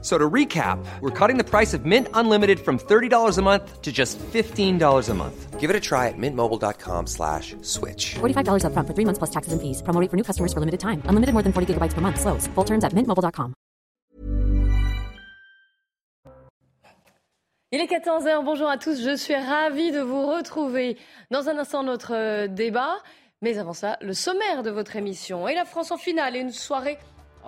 So to recap, we're cutting the price of Mint Unlimited from $30 a month to just $15 a month. Give it a try at mintmobile.com slash switch. $45 upfront for three months plus taxes and fees. Promo rate for new customers for limited time. Unlimited more than 40 gigabytes per month. Slows. Full terms at mintmobile.com. Il est 14h, bonjour à tous, je suis ravie de vous retrouver dans un instant notre euh, débat. Mais avant ça, le sommaire de votre émission et la France en finale et une soirée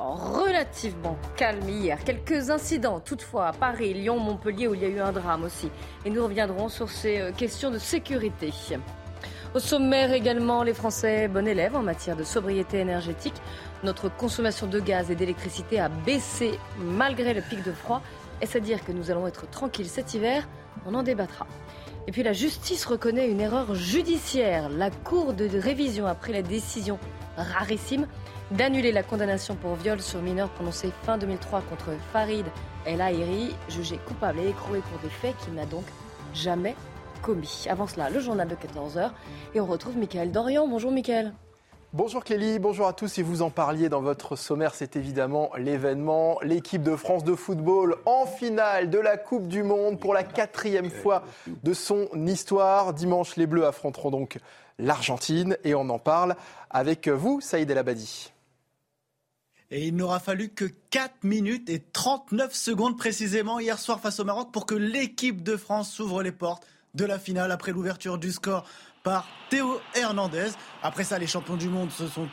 relativement calme hier. Quelques incidents toutefois à Paris, Lyon, Montpellier où il y a eu un drame aussi. Et nous reviendrons sur ces euh, questions de sécurité. Au sommaire également, les Français bon élèves en matière de sobriété énergétique. Notre consommation de gaz et d'électricité a baissé malgré le pic de froid. Est-ce à dire que nous allons être tranquilles cet hiver? On en débattra. Et puis la justice reconnaît une erreur judiciaire. La Cour de révision a pris la décision rarissime d'annuler la condamnation pour viol sur mineur prononcée fin 2003 contre Farid El Aïri, jugé coupable et écroué pour des faits qu'il n'a donc jamais commis. Avant cela, le journal de 14h et on retrouve Mickaël Dorian. Bonjour Mickaël. Bonjour Clélie, bonjour à tous. Et vous en parliez dans votre sommaire, c'est évidemment l'événement. L'équipe de France de football en finale de la Coupe du Monde pour la quatrième fois de son histoire. Dimanche, les Bleus affronteront donc l'Argentine et on en parle avec vous, Saïd El Abadi. Et il n'aura fallu que 4 minutes et 39 secondes précisément hier soir face au Maroc pour que l'équipe de France s'ouvre les portes de la finale après l'ouverture du score par Théo Hernandez. Après ça, les champions du monde se sont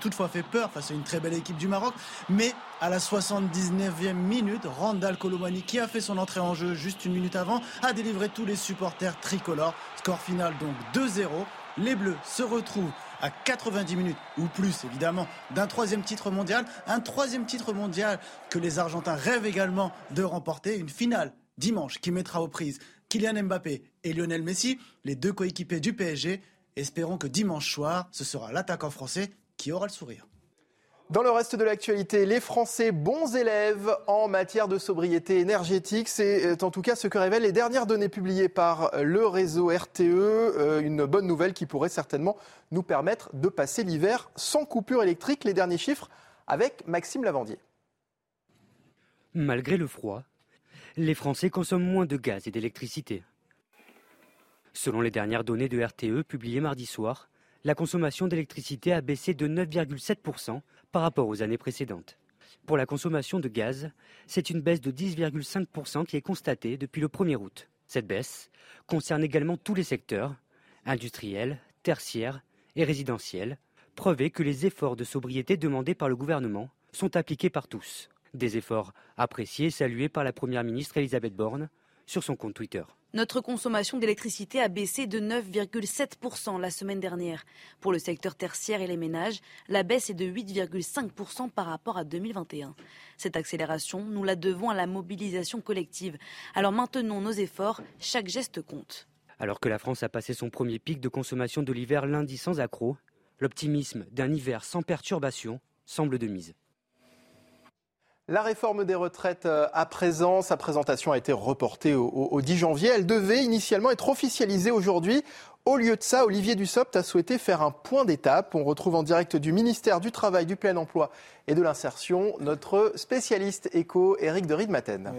toutefois fait peur face à une très belle équipe du Maroc. Mais à la 79e minute, Randall Colomani, qui a fait son entrée en jeu juste une minute avant, a délivré tous les supporters tricolores. Score final donc 2-0. Les Bleus se retrouvent à 90 minutes ou plus évidemment d'un troisième titre mondial. Un troisième titre mondial que les Argentins rêvent également de remporter. Une finale dimanche qui mettra aux prises Kylian Mbappé et Lionel Messi, les deux coéquipiers du PSG. Espérons que dimanche soir, ce sera l'attaquant français qui aura le sourire. Dans le reste de l'actualité, les Français bons élèves en matière de sobriété énergétique, c'est euh, en tout cas ce que révèlent les dernières données publiées par le réseau RTE, euh, une bonne nouvelle qui pourrait certainement nous permettre de passer l'hiver sans coupure électrique. Les derniers chiffres avec Maxime Lavandier. Malgré le froid, les Français consomment moins de gaz et d'électricité. Selon les dernières données de RTE publiées mardi soir, la consommation d'électricité a baissé de 9,7% par rapport aux années précédentes. Pour la consommation de gaz, c'est une baisse de 10,5% qui est constatée depuis le 1er août. Cette baisse concerne également tous les secteurs, industriels, tertiaires et résidentiels, preuve que les efforts de sobriété demandés par le gouvernement sont appliqués par tous. Des efforts appréciés et salués par la Première ministre Elisabeth Borne sur son compte Twitter. Notre consommation d'électricité a baissé de 9,7% la semaine dernière. Pour le secteur tertiaire et les ménages, la baisse est de 8,5% par rapport à 2021. Cette accélération, nous la devons à la mobilisation collective. Alors maintenons nos efforts, chaque geste compte. Alors que la France a passé son premier pic de consommation de l'hiver lundi sans accroc, l'optimisme d'un hiver sans perturbation semble de mise. La réforme des retraites euh, à présent, sa présentation a été reportée au, 10 janvier. Elle devait initialement être officialisée aujourd'hui. Au lieu de ça, Olivier Dussopt a souhaité faire un point d'étape. On retrouve en direct du ministère du Travail, du Plein Emploi et de l'Insertion notre spécialiste éco, Éric de Riedmaten.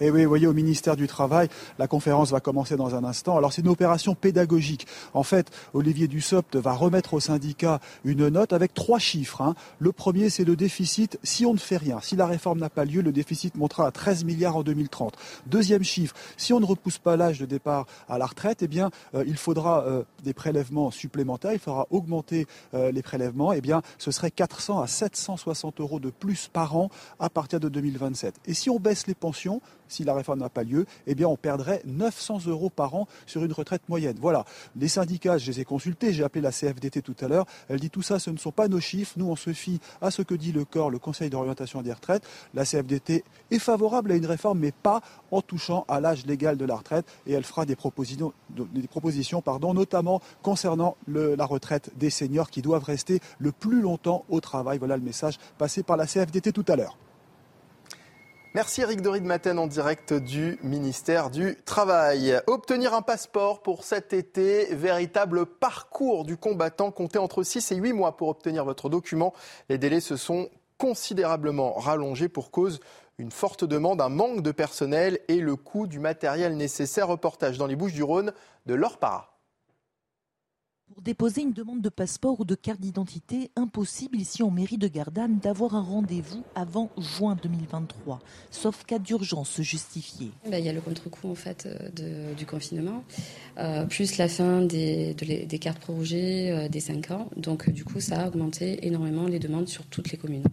Et oui, vous voyez, au ministère du Travail, la conférence va commencer dans un instant. Alors, c'est une opération pédagogique. En fait, Olivier Dussopt va remettre au syndicat une note avec trois chiffres. Hein. Le premier, c'est le déficit. Si on ne fait rien, si la réforme n'a pas lieu, le déficit montera à 13 milliards en 2030. Deuxième chiffre, si on ne repousse pas l'âge de départ à la retraite, eh bien, euh, il faudra euh, des prélèvements supplémentaires. Il faudra augmenter euh, les prélèvements. Eh bien, ce serait 400 à 760 euros de plus par an à partir de 2027. Et si on baisse les pensions, si la réforme n'a pas lieu, eh bien on perdrait 900 euros par an sur une retraite moyenne. Voilà. Les syndicats, je les ai consultés, j'ai appelé la CFDT tout à l'heure. Elle dit tout ça, ce ne sont pas nos chiffres. Nous, on se fie à ce que dit le corps, le Conseil d'orientation des retraites. La CFDT est favorable à une réforme, mais pas en touchant à l'âge légal de la retraite. Et elle fera des propositions, notamment concernant la retraite des seniors qui doivent rester le plus longtemps au travail. Voilà le message passé par la CFDT tout à l'heure. Merci Eric Dorid Maten en direct du ministère du Travail. Obtenir un passeport pour cet été, véritable parcours du combattant, compté entre 6 et 8 mois pour obtenir votre document. Les délais se sont considérablement rallongés pour cause une forte demande, un manque de personnel et le coût du matériel nécessaire. Reportage dans les Bouches du Rhône de Laure Para. Pour déposer une demande de passeport ou de carte d'identité, impossible ici en mairie de Gardanne d'avoir un rendez-vous avant juin 2023, sauf cas d'urgence justifié. Ben, il y a le contre-coup en fait euh, du confinement, euh, plus la fin des, des cartes prorogées euh, des 5 ans. Donc du coup, ça a augmenté énormément les demandes sur toutes les communes.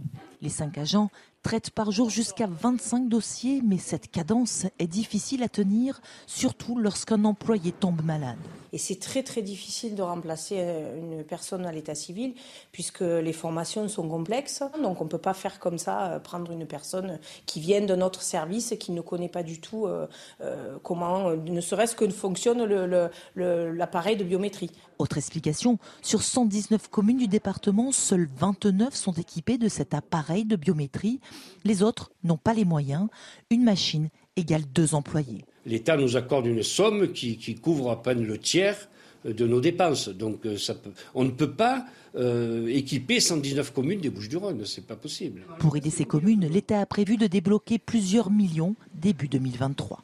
Les cinq agents traitent par jour jusqu'à 25 dossiers, mais cette cadence est difficile à tenir, surtout lorsqu'un employé tombe malade. Et c'est très très difficile de remplacer euh, une personne à l'état civil puisque les formations sont complexes. Donc on ne peut pas faire comme ça, euh, prendre une personne qui vient de notre service et qui ne connaît pas du tout euh, comment, ne serait-ce que fonctionne l'appareil de biométrie. Autre explication, sur 119 communes du département, seules 29 sont équipées de cet appareil de biométrie. Les autres n'ont pas les moyens. Une machine égale deux employés l'État nous accorde une somme qui, couvre à peine le tiers de nos dépenses. Donc euh, on ne peut pas euh, équiper 119 communes des Bouches-du-Rhône, c'est pas possible. Pour aider ces communes, l'État a prévu de débloquer plusieurs millions début 2023.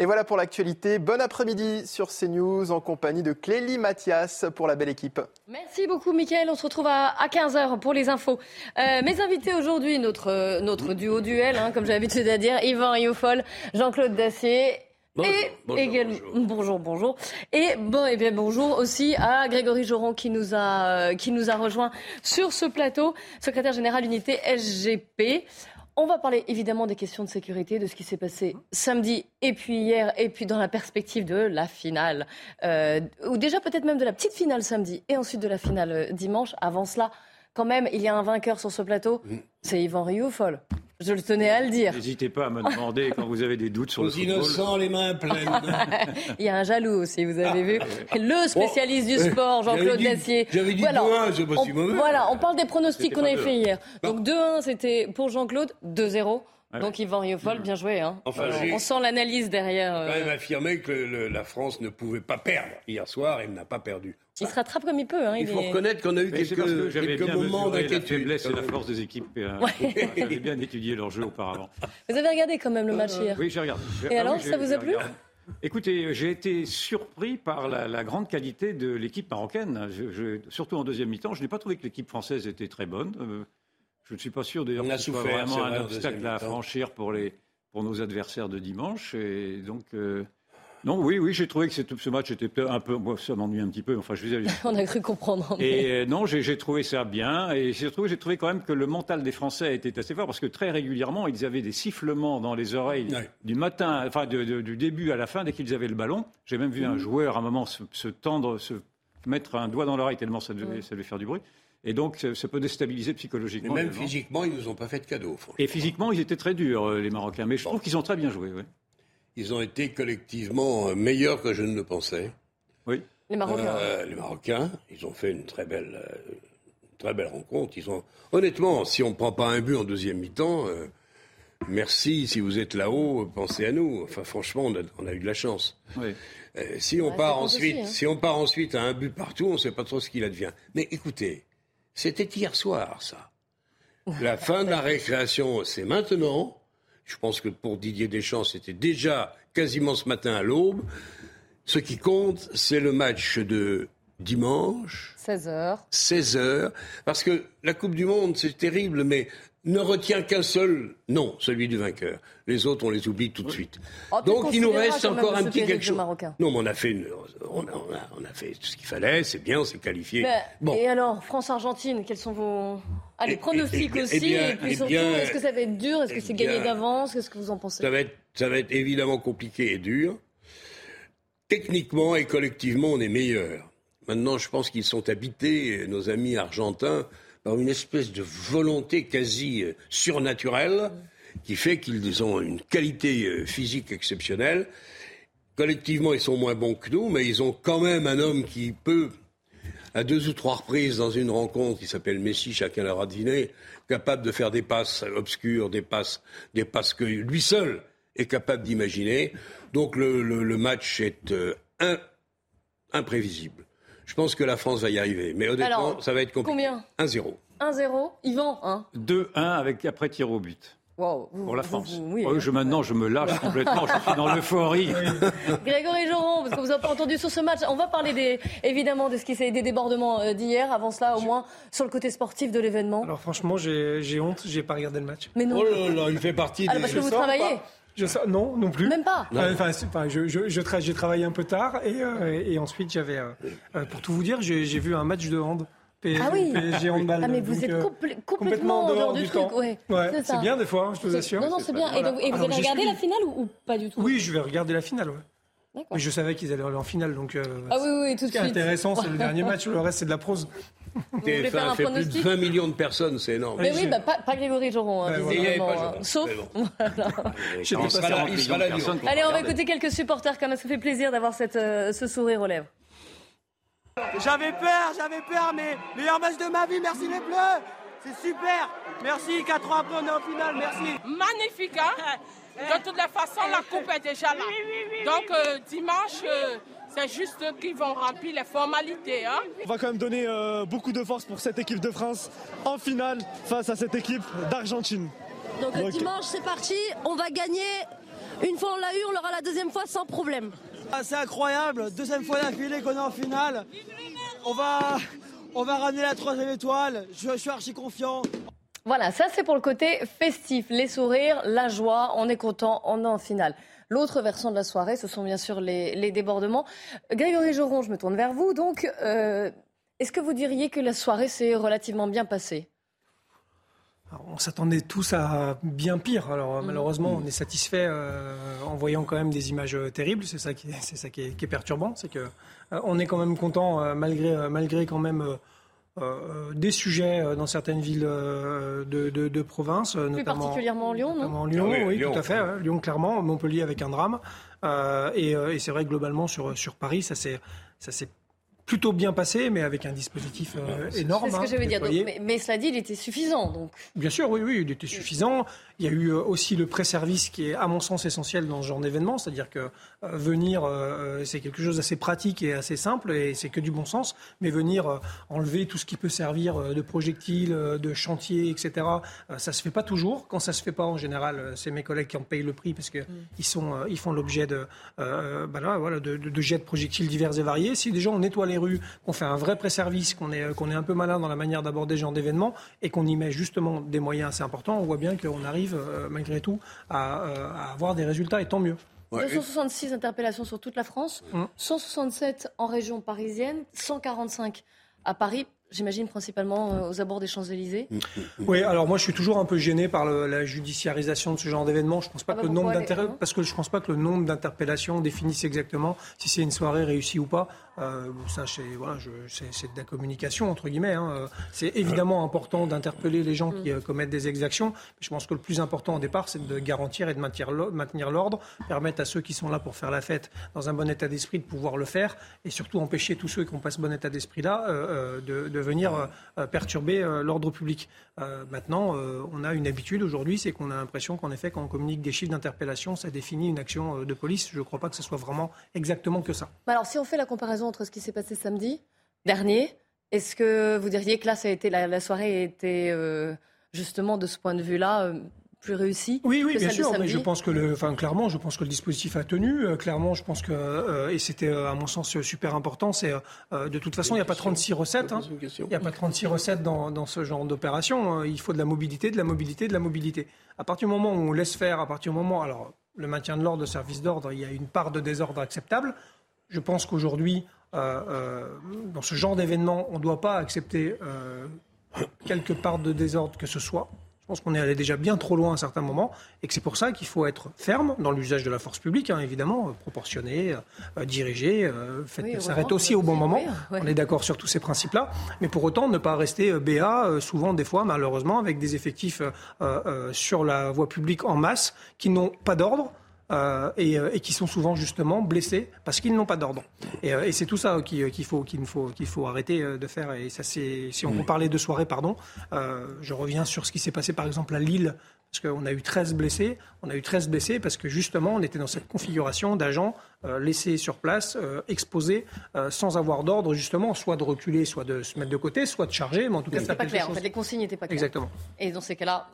Et voilà pour l'actualité. Bon après-midi sur CNews en compagnie de Clélie Mathias pour la belle équipe. Merci beaucoup, Mickaël. On se retrouve à, 15h pour les infos. Euh, mes invités aujourd'hui, notre, notre duo duel, hein, comme j'ai l'habitude de dire, Yvan Rioufol, Jean-Claude Dacier. Bonjour, et bonjour, également, bonjour. bonjour, Et bon, et bien bonjour aussi à Grégory Joron qui nous a, qui nous a rejoint sur ce plateau, secrétaire général unité SGP. On va parler évidemment des questions de sécurité, de ce qui s'est passé samedi et puis hier, et puis dans la perspective de la finale, euh, ou déjà peut-être même de la petite finale samedi, et ensuite de la finale euh, dimanche. Avant cela, quand même, il y a un vainqueur sur ce plateau, c'est Yvan Rioufol. Je le tenais à le dire. N'hésitez pas à me demander quand vous avez des doutes sur le football. innocents, les mains pleines. Il y a un jaloux aussi, vous avez vu. Le spécialiste du sport, Jean-Claude Dacier. J'avais dit 2-1, c'est pas si mauvais. Voilà, on parle des pronostics qu'on avait fait hier. Donc 2-1, c'était pour Jean-Claude, 2-0. Donc Yvan Riofol, bien joué. Hein. on sent l'analyse derrière. Euh... quand même affirmé que la France ne pouvait pas perdre hier soir et n'a pas perdu. Il se rattrape comme il peut. Hein, il, faut reconnaître qu'on a eu quelques, quelques moments d'inquiétude. La faiblesse et la force des équipes. Euh, J'avais bien étudié leur jeu auparavant. Vous avez regardé quand même le match hier Oui, j'ai regardé. Et ah alors, ça vous a plu? Écoutez, j'ai été surpris par la, grande qualité de l'équipe marocaine. surtout en deuxième mi-temps, je n'ai pas trouvé que l'équipe française était très bonne. Euh, je ne suis pas sûr d'ailleurs que ce soit vraiment un obstacle à franchir pour, les, pour nos adversaires de dimanche. Et donc, euh, non, oui, oui, j'ai trouvé que ce match était un peu. Moi, ça m'ennuie un petit peu. Enfin, je vous On a cru comprendre. Et euh, non, j'ai trouvé ça bien. Et j'ai trouvé, trouvé quand même que le mental des Français était assez fort parce que très régulièrement, ils avaient des sifflements dans les oreilles du matin, enfin, du début à la fin, dès qu'ils avaient le ballon. J'ai même vu un mmh. joueur à un moment se, tendre, se mettre un doigt dans l'oreille tellement ça devait, ça devait faire du bruit. Et donc, ça peut déstabiliser psychologiquement. Mais même physiquement, ils ne nous ont pas fait de cadeau. Et physiquement, ils étaient très durs, euh, les Marocains. Mais je trouve qu'ils ont très bien joué. Ils ont été collectivement euh, meilleurs que je ne le pensais. Oui. Les Marocains. Euh, les Marocains, ils ont fait une très belle, très belle rencontre. Ils ont, honnêtement, si on ne prend pas un but en deuxième mi-temps, merci. Si vous êtes là-haut, pensez à nous. Enfin, franchement, on a, eu de la chance. Oui. si on part ensuite, hein. si on part ensuite à un but partout, on ne sait pas trop ce qu'il advient. Mais écoutez, c'était hier soir, ça. La fin de la récréation, c'est maintenant. Je pense que pour Didier Deschamps, c'était déjà quasiment ce matin à l'aube. Ce qui compte, c'est le match de dimanche. 16h. 16h. Parce que la Coupe du Monde, c'est terrible, mais ne retient qu'un seul nom, celui du vainqueur. Les autres, on les oublie tout de suite. Oh, Donc il nous reste encore un petit quelque chose. Marocain. Non, mais on a fait, une, on, a, on, a, on a fait ce qu'il fallait, c'est bien, on s'est qualifié. Mais, bon. Et alors, France-Argentine, quels sont vos Allez, Et- pronostics et- et- aussi bien- Et puis surtout, bien- est-ce que ça va être dur Est-ce que eh c'est gagné d'avance Qu'est-ce que vous en pensez? Ça va, être, ça va être évidemment compliqué et dur. Techniquement et collectivement, on est meilleurs. Maintenant, je pense qu'ils sont habités, nos amis argentins, par une espèce de volonté quasi euh, surnaturelle qui fait qu'ils ont une qualité euh, physique exceptionnelle. Collectivement, ils sont moins bons que nous, mais ils ont quand même un homme qui peut, à deux ou trois reprises dans une rencontre qui s'appelle Messi, chacun l'aura deviné, capable de faire des passes obscures, des passes, des passes que lui seul est capable d'imaginer. Donc le, match est euh, imprévisible. Je pense que la France va y arriver, mais honnêtement, Alors, ça va être compliqué. combien 1-0. 1-0 Yvan, hein 2-1 avec après tir au but. Wow, vous- Pour la France. vous- oui, Oh, je, maintenant, je me lâche complètement. Je suis dans l'euphorie. Grégory Joron, parce que vous n'avez pas entendu sur ce match, on va parler des, évidemment de ce qui s'est des débordements euh, d'hier. Avant cela, au moins sur le côté sportif de l'événement. Alors franchement, j'ai honte, j'ai pas regardé le match. Mais non. Oh là là, il fait partie Ah, parce que vous travaillez Je non, non plus. Même pas Euh, Enfin, je, je- je tra- j'ai travaillé un peu tard et, euh, et ensuite j'avais, euh, pour tout vous dire, j'ai vu un match de hand. P- Ah oui. PSG handball. Ah, mais vous Donc, êtes complè- complètement en dehors du truc, temps. ouais. Ouais, C'est bien des fois, hein, je te assure. Non, non, c'est bien. Et, Voilà. donc- et vous Alors, allez regarder la finale ou, ou pas du tout? Oui, je vais regarder la finale. Ouais. Mais je savais qu'ils allaient aller en finale, donc. euh, Ah oui, oui, tout de Ce qui est suite. intéressant, c'est le dernier match. Le reste, c'est de la prose. Voulez faire un TF1 fait plus de pronostic 20 millions de personnes, c'est énorme. Mais oui, bah, pas, pas Grégory Joron, hein, Ben voilà. pas hein. Sauf. sera là, il sera là, Lyon. Allez, on va écouter quelques supporters quand même. Ça fait plaisir d'avoir cette, euh, ce sourire aux lèvres. J'avais peur, j'avais peur, mais meilleur match de ma vie, merci les Bleus C'est super Merci, 4 ans après on est en finale, merci Magnifique, hein De toutes les façons, la coupe est déjà là. Donc euh, dimanche, euh, c'est juste eux qui vont remplir les formalités. Hein On va quand même donner euh, beaucoup de force pour cette équipe de France en finale face à cette équipe d'Argentine. Donc, Donc, dimanche, c'est parti. On va gagner. Une fois on l'a eu, on l'aura la deuxième fois sans problème. Ah, C'est incroyable, deuxième fois d'affilée qu'on est en finale. On va, on va ramener la troisième étoile, je, je suis archi confiant. Voilà, ça c'est pour le côté festif, les sourires, la joie, on est content, on est en finale. L'autre versant de la soirée, ce sont bien sûr les, les débordements. Grégory Joron, je me tourne vers vous. Donc, euh, est-ce que vous diriez que la soirée s'est relativement bien passée? Alors, on s'attendait tous à bien pire. Alors Mm. malheureusement, on est satisfait euh, en voyant quand même des images euh, terribles. C'est ça qui est, c'est ça qui est, qui est perturbant, c'est que euh, on est quand même content euh, malgré euh, malgré quand même. Euh, euh, des sujets euh, dans certaines villes euh, de, de, de province, Plus notamment, particulièrement Lyon, non notamment Lyon, Ah oui, oui, Lyon. tout à fait. hein. Lyon, clairement, Montpellier avec un drame. Euh, et et c'est vrai que globalement sur, sur Paris, ça s'est ça s'est plutôt bien passé, mais avec un dispositif euh, énorme. C'est ce que hein, je veux dire. Donc, mais, mais cela dit, il était suffisant. Donc, Bien sûr, oui, oui, il était suffisant. Il y a eu euh, aussi le pré-service qui est, à mon sens, essentiel dans ce genre d'événement. C'est-à-dire que euh, venir, euh, c'est quelque chose d'assez pratique et assez simple, et c'est que du bon sens. Mais venir enlever tout ce qui peut servir de projectiles, euh, de chantier, etc., ça se fait pas toujours. Quand ça se fait pas, en général, c'est mes collègues qui en payent le prix parce que ils sont, ils font l'objet de, euh, bah là, voilà, de, de- de jets de projectiles divers et variés. Si déjà on nettoie les rues, qu'on fait un vrai pré-service, qu'on est, qu'on est un peu malin dans la manière d'aborder ce genre d'événement et qu'on y met justement des moyens assez importants, on voit bien qu'on arrive euh, malgré tout à, euh, à avoir des résultats et tant mieux. 266 interpellations sur toute la France, Hum. 167 en région parisienne, 145 à Paris. J'imagine principalement euh, aux abords des Champs-Élysées. Oui, alors moi je suis toujours un peu gêné par le- la judiciarisation de ce genre d'événement. Je pense pas Ah bah que le pourquoi nombre les- d'inter- non parce que je pense pas que le nombre d'interpellations définisse exactement si c'est une soirée réussie ou pas. Euh, ça c'est voilà, je- c'est c'est de la communication entre guillemets. hein. Euh, C'est évidemment important d'interpeller les gens qui euh, commettent des exactions. Mais je pense que le plus important au départ, c'est de garantir et de maintenir l'o- maintenir l'ordre, permettre à ceux qui sont là pour faire la fête dans un bon état d'esprit de pouvoir le faire, et surtout empêcher tous ceux qui n'ont pas ce bon état d'esprit-là euh, euh, de, de venir euh, perturber euh, l'ordre public. Euh, maintenant, on a une habitude aujourd'hui, c'est qu'on a l'impression qu'en effet, quand on communique des chiffres d'interpellation, ça définit une action de police. Je ne crois pas que ce soit vraiment exactement que ça. Mais Alors, si on fait la comparaison entre ce qui s'est passé samedi dernier, est-ce que vous diriez que là, ça a été, la, soirée a été euh, justement de ce point de vue-là plus réussie Oui, oui, que bien celle sûr. Mais je pense que le, enfin, clairement, je pense que le dispositif a tenu. Euh, clairement, je pense que, euh, et c'était euh, à mon sens super important, c'est euh, de toute façon, il n'y a pas 36 recettes. hein. Il n'y a pas 36 recettes dans, dans ce genre d'opération. Il faut de la mobilité, de la mobilité, de la mobilité. À partir du moment où on laisse faire, à partir du moment, alors le maintien de l'ordre, le service d'ordre, il y a une part de désordre acceptable. Je pense qu'aujourd'hui, euh, euh, dans ce genre d'événement, on ne doit pas accepter euh, quelque part de désordre que ce soit. Je pense qu'on est allé déjà bien trop loin à un certain moment et que c'est pour ça qu'il faut être ferme dans l'usage de la force publique, hein, évidemment, euh, proportionné, euh, dirigé, euh, fait- Oui, s'arrêter heureusement aussi au bon moment. ouais. On est d'accord sur tous ces principes-là, mais pour autant ne pas rester BA, souvent des fois malheureusement avec des effectifs euh, sur la voie publique en masse qui n'ont pas d'ordre. Euh, et, euh, et qui sont souvent justement blessés parce qu'ils n'ont pas d'ordre. Et, euh, et c'est tout ça qui, qu'il faut qu'il faut qu'il faut arrêter de faire. Et ça, c'est si on Mm. peut parler de soirée, pardon, euh, je reviens sur ce qui s'est passé par exemple à Lille. Parce qu'on a eu 13 blessés. On a eu 13 blessés parce que justement, on était dans cette configuration d'agents euh, laissés sur place, euh, exposés, euh, sans avoir d'ordre, justement, soit de reculer, soit de se mettre de côté, soit de charger. Mais en tout cas, C'était pas clair. En chose. fait, les consignes n'étaient pas claires. Exactement. Et dans ces cas-là,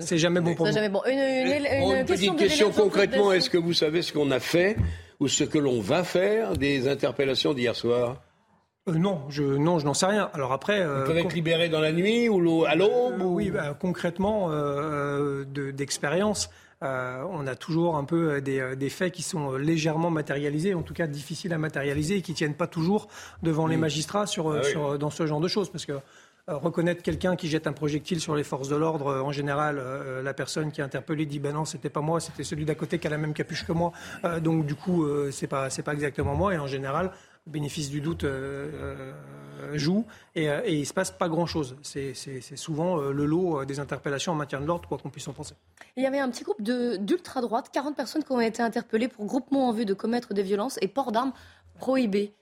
C'est jamais bon pour c'est nous. jamais bon. Une, une- une une question, question concrètement, est-ce que vous savez ce qu'on a fait ou ce que l'on va faire des interpellations d'hier soir? Euh, non, je non, je n'en sais rien. Alors après, euh, peuvent être libérés dans la nuit ou à l'aube Euh, Oui, bah, concrètement, euh, de- d'expérience, on a toujours un peu des, des faits qui sont légèrement matérialisés, en tout cas difficiles à matérialiser et qui tiennent pas toujours devant les magistrats sur, Ah sur, dans ce genre de choses, parce que reconnaître quelqu'un qui jette un projectile sur les forces de l'ordre, en général, euh, la personne qui est interpellée dit ben non, c'était pas moi, c'était celui d'à côté qui a la même capuche que moi, Euh, donc du coup, euh, c'est pas c'est pas exactement moi, et en général, bénéfice du doute euh, euh, joue et, euh, et il se passe pas grand chose. C'est souvent le lot des interpellations en matière de l'ordre, quoi qu'on puisse en penser. Il y avait un petit groupe d'ultra-droite, 40 personnes qui ont été interpellées pour groupement en vue de commettre des violences et port d'armes prohibé.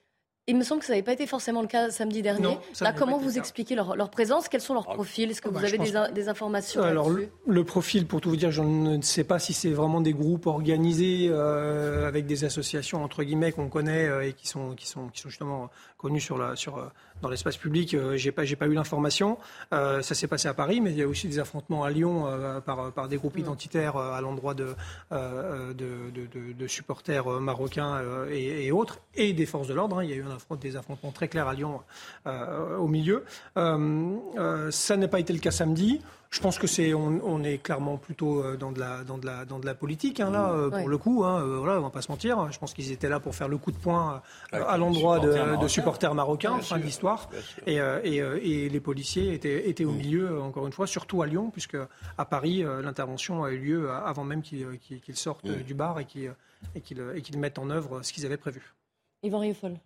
Il me semble que ça n'avait pas été forcément le cas samedi dernier. Non, Là, n'avait comment vous expliquez leur, leur présence? Quels sont leurs profils? Est-ce que Ah vous bah, avez je des, informations Alors là-dessus? le, le profil, pour tout vous dire, je ne sais pas si c'est vraiment des groupes organisés euh, avec des associations entre guillemets qu'on connaît euh, et qui sont qui sont qui sont justement connus sur la sur euh, dans l'espace public. Euh, j'ai pas j'ai pas eu l'information. Euh, ça s'est passé à Paris, mais il y a aussi des affrontements à Lyon euh, par par des groupes identitaires euh, à l'endroit de, euh, de, de, de- supporters marocains euh, et, et autres et des forces de l'ordre. hein. Il y a eu un affront- des affrontements très clairs à Lyon euh, au milieu. Euh, euh, ça n'a pas été le cas samedi. Je pense que c'est on, on est clairement plutôt euh, dans de la dans de la dans de la politique hein, là euh, pour Ouais. le coup. Hein, euh, voilà, on va pas se mentir. Je pense qu'ils étaient là pour faire le coup de poing euh, à l'endroit de, supporters de marocains. supporters marocains. Bien fin sûr. Et, euh, et, euh, et les policiers étaient étaient au milieu euh, encore une fois, surtout à Lyon, puisque à Paris l'intervention a eu lieu avant même qu'ils sortent Mm. euh, du bar et qu'ils et qu'ils et qu'ils mettent en œuvre ce qu'ils avaient prévu. Yvan Rieufol.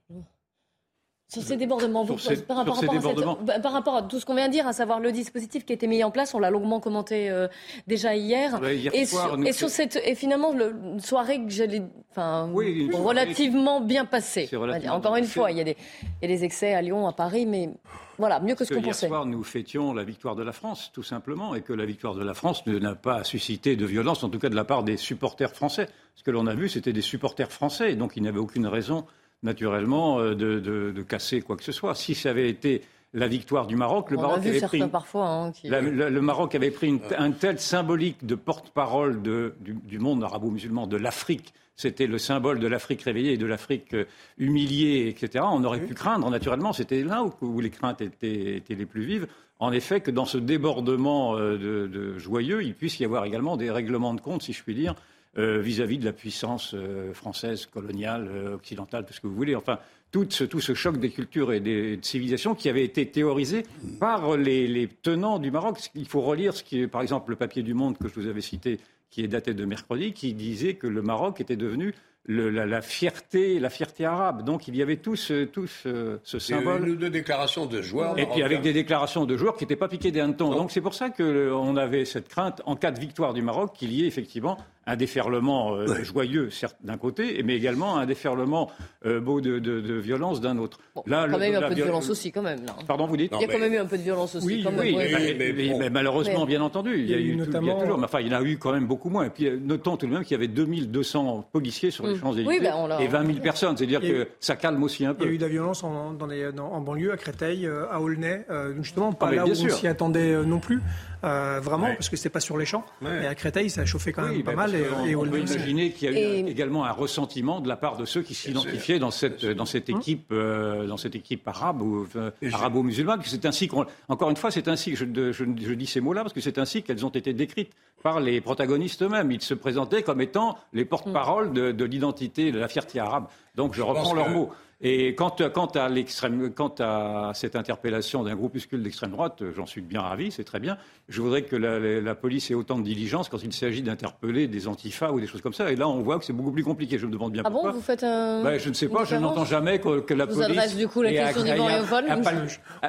Sur ces débordements, vous, Sur ces- par, rapport, à cette- débordements. par rapport à tout ce qu'on vient de dire, à savoir le dispositif qui a été mis en place, on l'a longuement commenté euh, déjà hier. Ouais, hier et, soir, sur, nous, et sur c'est- cette, et finalement, le, une soirée que j'allais, enfin, Oui, une soirée- relativement bien passée. Relativement Encore bien une passé. fois, il y, a des, il y a des excès à Lyon, à Paris, mais voilà, mieux que ce qu'on hier pensait. soir, nous fêtions la victoire de la France, tout simplement, et que la victoire de la France n'a pas suscité de violence, en tout cas de la part des supporters français. Ce que l'on a vu, c'était des supporters français, et donc il n'y avait aucune raison, naturellement, euh, de, de- de casser quoi que ce soit. Si ça avait été la victoire du Maroc, le on Maroc avait parfois hein, qui... la- la- le Maroc avait pris une- un tel symbolique de porte-parole du, du monde arabo-musulman, de l'Afrique. C'était le symbole de l'Afrique réveillée, de l'Afrique euh, humiliée, etc. On aurait pu craindre, naturellement. C'était là où, où les craintes étaient, étaient les plus vives. En effet, que dans ce débordement euh, de, de joyeux, il puisse y avoir également des règlements de compte, si je puis dire, euh, vis-à-vis de la puissance euh, française, coloniale, euh, occidentale, tout ce que vous voulez. Enfin, tout ce, tout ce choc des cultures et des civilisations qui avait été théorisé par les, tenants du Maroc. Il faut relire ce qui est, par exemple, le papier du Monde que je vous avais cité, qui est daté de mercredi, qui disait que le Maroc était devenu le- la, la fierté, la fierté arabe. Donc il y avait tout ce, tout ce, ce symbole. une ou deux déclarations de joueurs. Et puis avec des déclarations de joueurs qui n'étaient pas piqués des hannetons. Donc c'est pour ça qu'on avait cette crainte, en cas de victoire du Maroc, qu'il y ait effectivement un déferlement euh, joyeux, certes, d'un côté, mais également un déferlement euh, beau de, de- de violence d'un autre. il y a quand le- même eu un la peu de viol- violence aussi, quand même. Là. Pardon, vous dites il y a quand même eu un peu de violence aussi. oui, quand même, oui, mais, mais- mais- mais malheureusement, Mais- bien entendu, il y a, eu, tout- il y a notamment- toujours, mais enfin, il y en a eu quand même beaucoup moins. Et puis, euh, notons tout de même qu'il y avait 2200 policiers sur les Mm. Champs-Élysées Oui, ben, on l'a- et 20 000 personnes. C'est-à-dire Il y a que eu- ça calme aussi un Il y a peu. eu de la violence en, dans les- dans- en banlieue, à Créteil, euh, à Aulnay, euh, justement pas Ah, là où bien on sûr. s'y attendait euh, non plus. Vraiment, parce que c'était pas sur les champs. Et à Créteil, ça a chauffé quand même pas mal. Et, on, peut imaginer qu'il y a eu également un ressentiment de la part de ceux qui s'identifiaient dans cette, dans cette hum. équipe, dans cette équipe arabe ou arabo-musulmane. C'est ainsi qu'on, encore une fois, c'est ainsi que je, je, dis ces mots-là parce que c'est ainsi qu'elles ont été décrites par les protagonistes eux-mêmes. Ils se présentaient comme étant les porte-parole de, de l'identité, de la fierté arabe. Donc je reprends leurs mots. Et quant, quant, à l'extrême, quant à cette interpellation d'un groupuscule d'extrême droite, j'en suis bien ravi, c'est très bien. Je voudrais que la, la, police ait autant de diligence quand il s'agit d'interpeller des antifas ou des choses comme ça. Et là, on voit que c'est beaucoup plus compliqué. Je me demande bien ah pourquoi. Ah bon, vous faites un. Ben, je ne sais pas, je n'entends jamais que, que la vous police. Adresse, du coup la question d'Yvan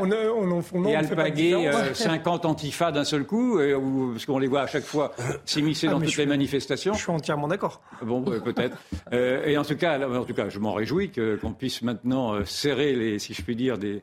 On, on, on, et alpaguer euh, 50 antifas d'un seul coup, euh, ou, parce qu'on les voit à chaque fois s'immiscer ah, dans toutes les manifestations. Je suis entièrement d'accord. Bon, peut-être. Euh, et en tout cas, en tout cas, je m'en réjouis qu'on puisse maintenant euh, serrer, les, si je puis dire, des,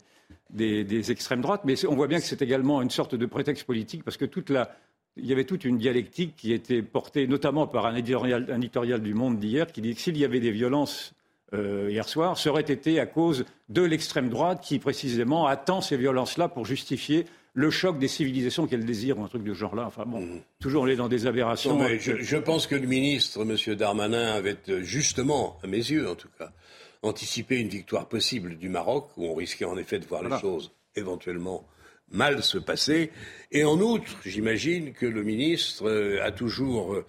des, extrêmes droites. Mais on voit bien que c'est également une sorte de prétexte politique parce que toute la, il y avait toute une dialectique qui était portée notamment par un éditorial, un éditorial du Monde d'hier qui dit que s'il y avait des violences euh, hier soir, ça aurait été à cause de l'extrême droite qui précisément attend ces violences-là pour justifier le choc des civilisations qu'elle désire, ou un truc de ce genre-là. Enfin bon, mmh. toujours on est dans des aberrations. je, je, pense que le ministre, M. Darmanin, avait euh, justement, à mes yeux en tout cas, anticiper une victoire possible du Maroc, où on risquait en effet de voir les choses éventuellement mal se passer. Et en outre, j'imagine que le ministre euh, a toujours euh,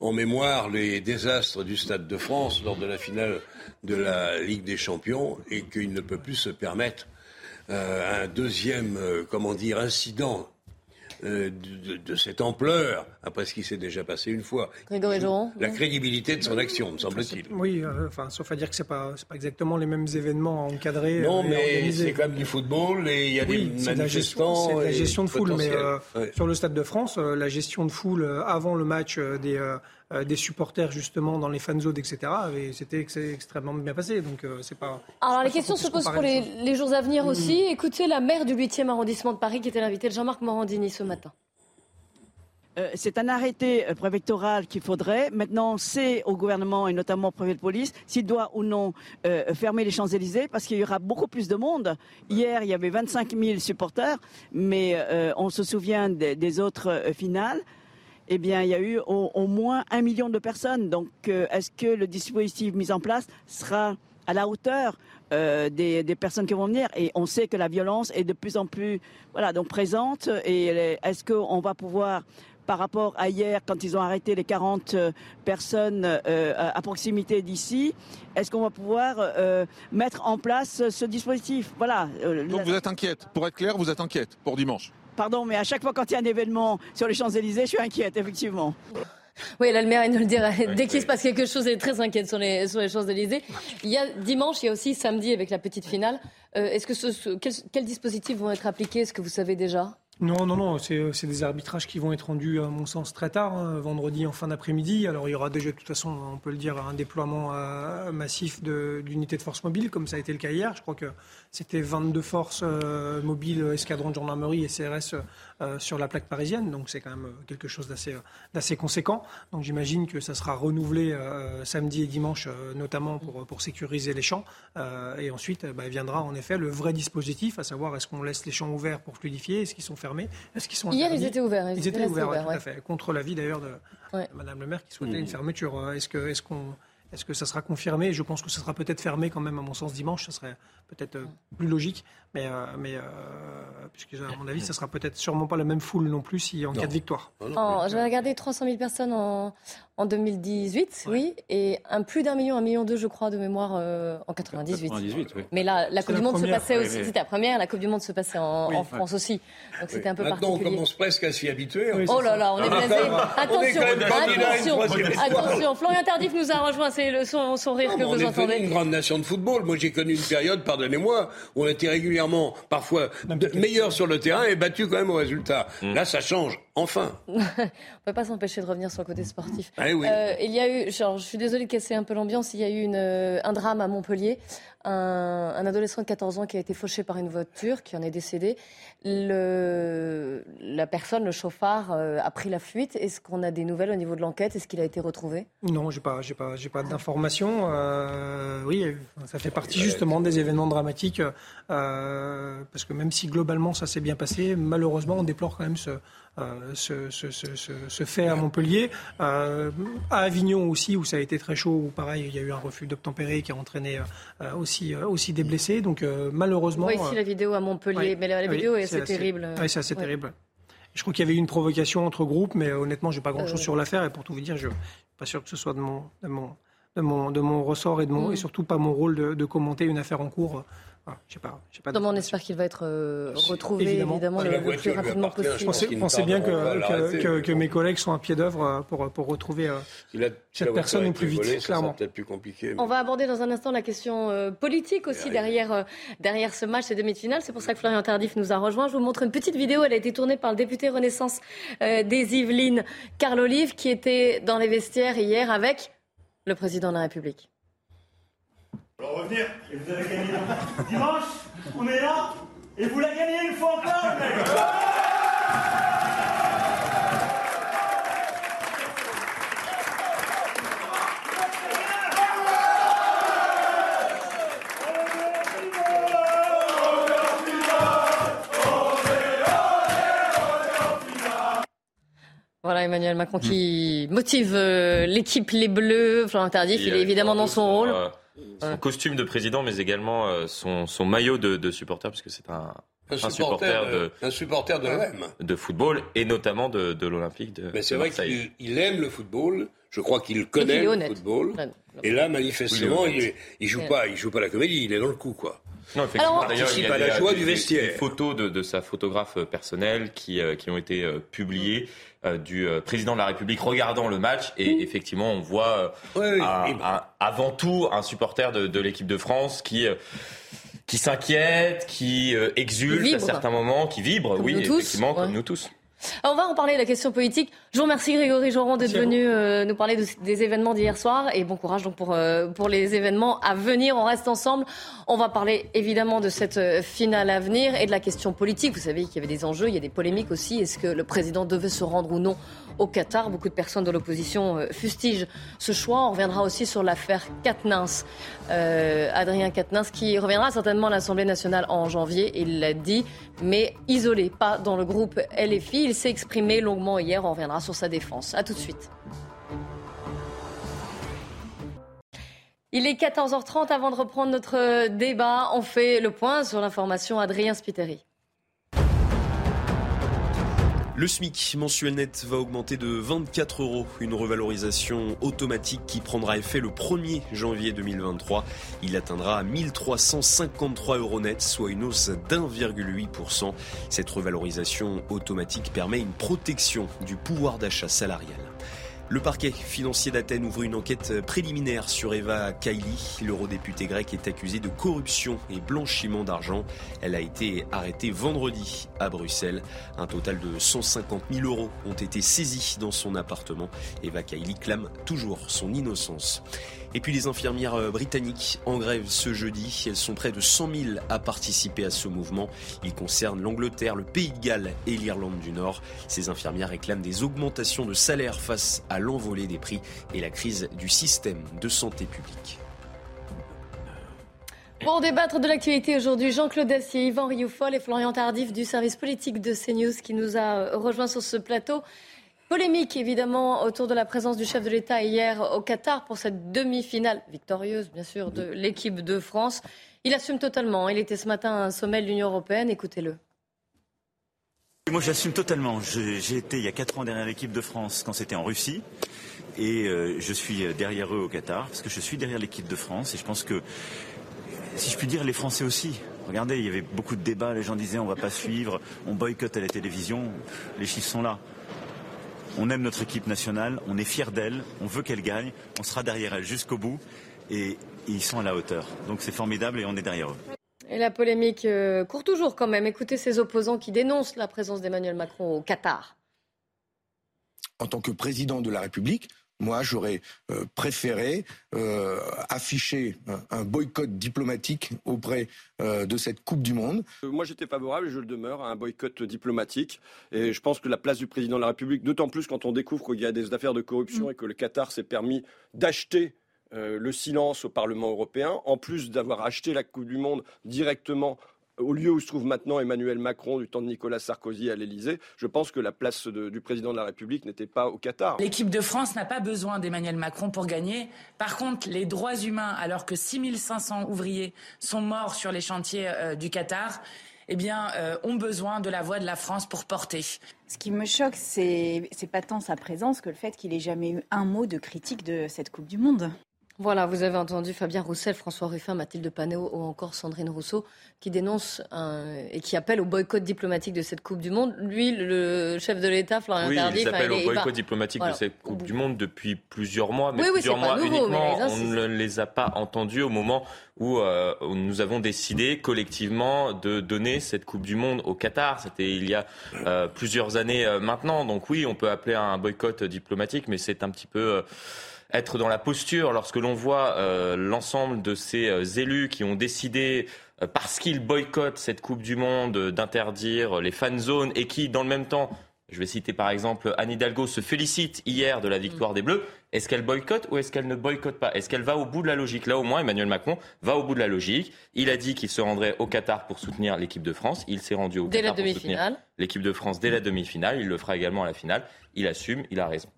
en mémoire les désastres du Stade de France lors de la finale de la Ligue des Champions et qu'il ne peut plus se permettre euh, un deuxième, comment dire, incident euh, de, cette ampleur, après ce qui s'est déjà passé une fois. La crédibilité de son action, me semble-t-il. Oui, euh, enfin, sauf à dire que ce n'est pas, pas exactement les mêmes événements encadrés. Non, euh, mais c'est quand même du football et il y a des manifestants. C'est la gestion de foule, mais sur le Stade de France, la gestion de foule avant le match des euh, des supporters justement dans les fan zones, etc. Et c'était extrêmement bien passé. Donc euh, c'est pas. Alors les questions se posent pour les, jours à venir aussi. Écoutez la maire du 8e arrondissement de Paris qui était l'invité de Jean-Marc Morandini ce matin. Euh, c'est un arrêté préfectoral qu'il faudrait. Maintenant, c'est au gouvernement et notamment au préfet de police s'il doit ou non fermer les Champs-Élysées parce qu'il y aura beaucoup plus de monde. Hier, il y avait 25 000 supporters, mais on se souvient des autres finales eh bien, il y a eu au, moins un million de personnes. Donc, euh, est-ce que le dispositif mis en place sera à la hauteur euh, des, personnes qui vont venir? Et on sait que la violence est de plus en plus voilà, donc présente. Et est-ce qu'on va pouvoir par rapport à hier, quand ils ont arrêté les 40 euh, personnes à proximité d'ici, est-ce qu'on va pouvoir mettre en place ce dispositif? Voilà. Donc vous êtes inquiète. Pour être clair, vous êtes inquiète pour dimanche Pardon, mais à chaque fois quand il y a un événement sur les Champs-Élysées, je suis inquiète, effectivement. Oui, là, le maire, il nous le dirait. Dès qu'il se passe quelque chose, il est très inquiète sur les, sur les Champs-Élysées. Il y a dimanche, il y a aussi samedi avec la petite finale. Euh, est-ce que ce, quels dispositifs vont être appliqués Est-ce que vous savez déjà? Non, non, non, c'est des arbitrages qui vont être rendus, à mon sens, très tard, hein, vendredi en fin d'après-midi. Alors il y aura déjà, de toute façon, on peut le dire, un déploiement euh, massif d'unités de, force mobile, comme ça a été le cas hier. Je crois que c'était 22 forces euh, mobiles, escadrons de gendarmerie et CRS euh, sur la plaque parisienne, donc c'est quand même quelque chose d'assez conséquent. Donc j'imagine que ça sera renouvelé samedi et dimanche, notamment pour, pour sécuriser les champs. et ensuite, bah, viendra en effet le vrai dispositif, à savoir est-ce qu'on laisse les champs ouverts pour fluidifier, est-ce qu'ils sont fermés Est-ce qu'ils sont Hier, ils étaient ouverts. Ils, étaient, ouverts, tout à fait. Contre l'avis d'ailleurs de, Madame le maire qui souhaitait une mmh. fermeture. Est-ce que, est-ce qu'on, est-ce que ça sera confirmé? Je pense que ça sera peut-être fermé quand même, à mon sens, dimanche. Ça serait peut-être euh, plus logique. Mais, euh, mais puisque, à mon avis, ça sera peut-être sûrement pas la même foule non plus si, en cas de victoire. Oh, J'avais regardé 300 000 personnes en, en 2018, oui, et un plus d'un million, un million deux, je crois, de mémoire euh, en 98. Mais là, la Coupe du Monde se passait aussi, c'était la première, la Coupe du Monde se passait en, France aussi. Donc c'était un peu Maintenant, particulier. on commence presque à s'y habituer. oh là là, on est blasé. Attention, attention, attention. Florian Tardif nous a rejoint, c'est le son, son rire que vous on entendez. On est une grande nation de football. Moi, j'ai connu une période, pardonnez-moi, où on était régulièrement, parfois, meilleur sur le terrain et battu quand même au résultat. Mm. Là, ça change. Enfin. on ne peut pas s'empêcher de revenir sur le côté sportif. Ah, oui. euh, il y a eu, je suis désolée de casser un peu l'ambiance, il y a eu une, euh, un drame à Montpellier. un, adolescent de 14 ans qui a été fauché par une voiture, qui en est décédé. Le, la personne, le chauffard, euh, a pris la fuite. Est-ce qu'on a des nouvelles au niveau de l'enquête? Est-ce qu'il a été retrouvé? Non, j'ai pas, j'ai pas, j'ai pas d'informations. Euh, oui, ça fait partie justement des événements dramatiques, euh, parce que même si globalement ça s'est bien passé, malheureusement on déplore quand même ce, ce, ce, ce, fait à Montpellier. à Avignon aussi, où ça a été très chaud, où pareil, il y a eu un refus d'obtempérer qui a entraîné aussi euh, aussi, des blessés. Donc euh, malheureusement. Oui, ici la vidéo à Montpellier, mais la, vidéo est assez, terrible. Oui, c'est assez terrible. Je crois qu'il y avait eu une provocation entre groupes, mais honnêtement, j'ai pas grand-chose euh. sur l'affaire. Et pour tout vous dire, je suis pas sûr que ce soit de mon, de mon, de mon, de mon ressort et, de mon, mm. et surtout pas mon rôle de, de commenter une affaire en cours. Ah, on espère qu'il va être euh, retrouvé évidemment, le, plus rapidement possible. Je pensais, bien que, que, mes collègues sont à pied d'œuvre euh, pour, pour retrouver euh, cette personne au plus vite, clairement. Plus compliqué, On va aborder dans un instant la question politique aussi derrière, derrière ce match, ces demi-finales. C'est pour ça que Florian Tardif nous a rejoint. Je vous montre une petite vidéo. Elle a été tournée par le député Renaissance des Yvelines, Carl Olive, qui était dans les vestiaires hier avec le président de la République. Alors revenir, et vous avez gagné dimanche, on est là, et vous la gagnez une fois encore, mec Voilà Emmanuel Macron qui motive euh, l'équipe Les Bleus. Florent Tardif, il est évidemment dans son rôle. Son costume de président, mais également euh, son, son maillot de, de supporter, puisque c'est un, un, supporter, de, un supporter de l'OM. De football et notamment de, de l'Olympique de Mais c'est vrai qu'il il aime le football. Je crois qu'il connaît le football. Et là, manifestement, il, il, joue pas, il joue pas la comédie. Il est dans le coup, quoi. Non, effectivement. D'ailleurs, il y a la joie du vestiaire. Des, photos de, de, sa photographe personnelle qui, euh, qui ont été euh, publiées euh, du président de la République regardant le match. Et effectivement, on voit avant tout un supporter de, de l'équipe de France qui qui s'inquiète, qui exulte à certains moments, qui vibre, oui, effectivement, comme nous tous on va en parler de la question politique. Je vous remercie Grégory Joron d'être venu euh, nous parler des événements d'hier soir et bon courage donc pour, euh, pour les événements à venir. On reste ensemble. On va parler évidemment de cette euh, finale à venir et de la question politique. Vous savez qu'il y avait des enjeux, il y a des polémiques aussi. Est-ce que le président devait se rendre ou non au Qatar. Beaucoup de personnes de l'opposition euh, fustigent ce choix. On reviendra aussi sur l'affaire Katnins. Euh, Adrien Katnins qui reviendra certainement à l'Assemblée nationale en janvier, il l'a dit, mais isolé, pas dans le groupe LFI. Il s'est exprimé longuement hier, on reviendra sur sa défense. A tout de suite. Il est 14h30 avant de reprendre notre débat. On fait le point sur l'information Adrien Spiteri. Le SMIC mensuel net va augmenter de 24 euros, une revalorisation automatique qui prendra effet le 1er janvier 2023. Il atteindra 1353 euros net, soit une hausse d'1,8%. Cette revalorisation automatique permet une protection du pouvoir d'achat salarial. Le parquet financier d'Athènes ouvre une enquête préliminaire sur Eva Kaili. L'eurodéputée grecque est accusée de corruption et blanchiment d'argent. Elle a été arrêtée vendredi à Bruxelles. Un total de 150 000 euros ont été saisis dans son appartement. Eva Kaili clame toujours son innocence. Et puis les infirmières euh, britanniques en grève ce jeudi. Elles sont près de 100 000 à participer à ce mouvement. Il concerne l'Angleterre, le Pays de Galles et l'Irlande du Nord. Ces infirmières réclament des augmentations de salaire face à l'envolée des prix et la crise du système de santé publique. Pour débattre de l'actualité aujourd'hui, Jean-Claude Dacier, Yvan Rioufol et Florian Tardif du service politique de CNews qui nous a rejoints sur ce plateau. Polémique évidemment autour de la présence du chef de l'État hier au Qatar pour cette demi-finale victorieuse bien sûr de l'équipe de France. Il assume totalement. Il était ce matin à un sommet de l'Union européenne. Écoutez-le. Moi j'assume totalement. J'ai été il y a quatre ans derrière l'équipe de France quand c'était en Russie. Et euh, je suis derrière eux au Qatar parce que je suis derrière l'équipe de France et je pense que, si je puis dire, les Français aussi. Regardez, il y avait beaucoup de débats, les gens disaient on va pas suivre, on boycotte à la télévision, les chiffres sont là. On aime notre équipe nationale, on est fier d'elle, on veut qu'elle gagne, on sera derrière elle jusqu'au bout et, ils sont à la hauteur. Donc c'est formidable et on est derrière eux. Et la polémique euh, court toujours quand même. Écoutez ces opposants qui dénoncent la présence d'Emmanuel Macron au Qatar. en tant que président de la République, moi, j'aurais euh, préféré euh, afficher un, boycott diplomatique auprès euh, de cette Coupe du Monde. Moi, j'étais favorable, et je le demeure, à un boycott diplomatique. Et je pense que la place du président de la République, d'autant plus quand on découvre qu'il y a des affaires de corruption mm. et que le Qatar s'est permis d'acheter le silence au Parlement européen, en plus d'avoir acheté la Coupe du Monde directement au lieu où se trouve maintenant Emmanuel Macron du temps de Nicolas Sarkozy à l'Élysée, je pense que la place du président de la République n'était pas au Qatar. L'équipe de France n'a pas besoin d'Emmanuel Macron pour gagner. Par contre, les droits humains, alors que 6500 ouvriers sont morts sur les chantiers euh, du Qatar, eh bien, euh, ont besoin de la voix de la France pour porter. Ce qui me choque, c'est pas tant sa présence que le fait qu'il ait jamais eu un mot de critique de cette Coupe du Monde. Voilà, vous avez entendu Fabien Roussel, François Ruffin, Mathilde Panot ou encore Sandrine Rousseau qui dénoncent et qui appellent au boycott diplomatique de cette Coupe du Monde. Lui, le chef de l'État, Florian oui, Tardif, il appelle au boycott diplomatique de cette Coupe du Monde depuis plusieurs mois, mais plusieurs mois uniquement. on ne les a pas entendus au moment euh, où, nous avons décidé collectivement de donner cette Coupe du Monde au Qatar. C'était il y a euh, plusieurs années euh, maintenant. Donc oui, on peut appeler à un boycott diplomatique, mais c'est un petit peu être dans la posture lorsque l'on voit euh, l'ensemble de ces euh, élus qui ont décidé euh, parce qu'ils boycottent cette Coupe du Monde, d'interdire les fan zones et qui, dans le même temps, je vais citer par exemple Anne Hidalgo, se félicite hier de la victoire des Bleus. Est-ce qu'elle boycotte ou est-ce qu'elle ne boycotte pas? Est-ce qu'elle va au bout de la logique? Là, au moins, Emmanuel Macron va au bout de la logique. Il a dit qu'il se rendrait au Qatar pour soutenir l'équipe de France. Il s'est rendu au dès Qatar la pour soutenir l'équipe de France dès la demi-finale. Il le fera également à la finale. Il assume, il a raison.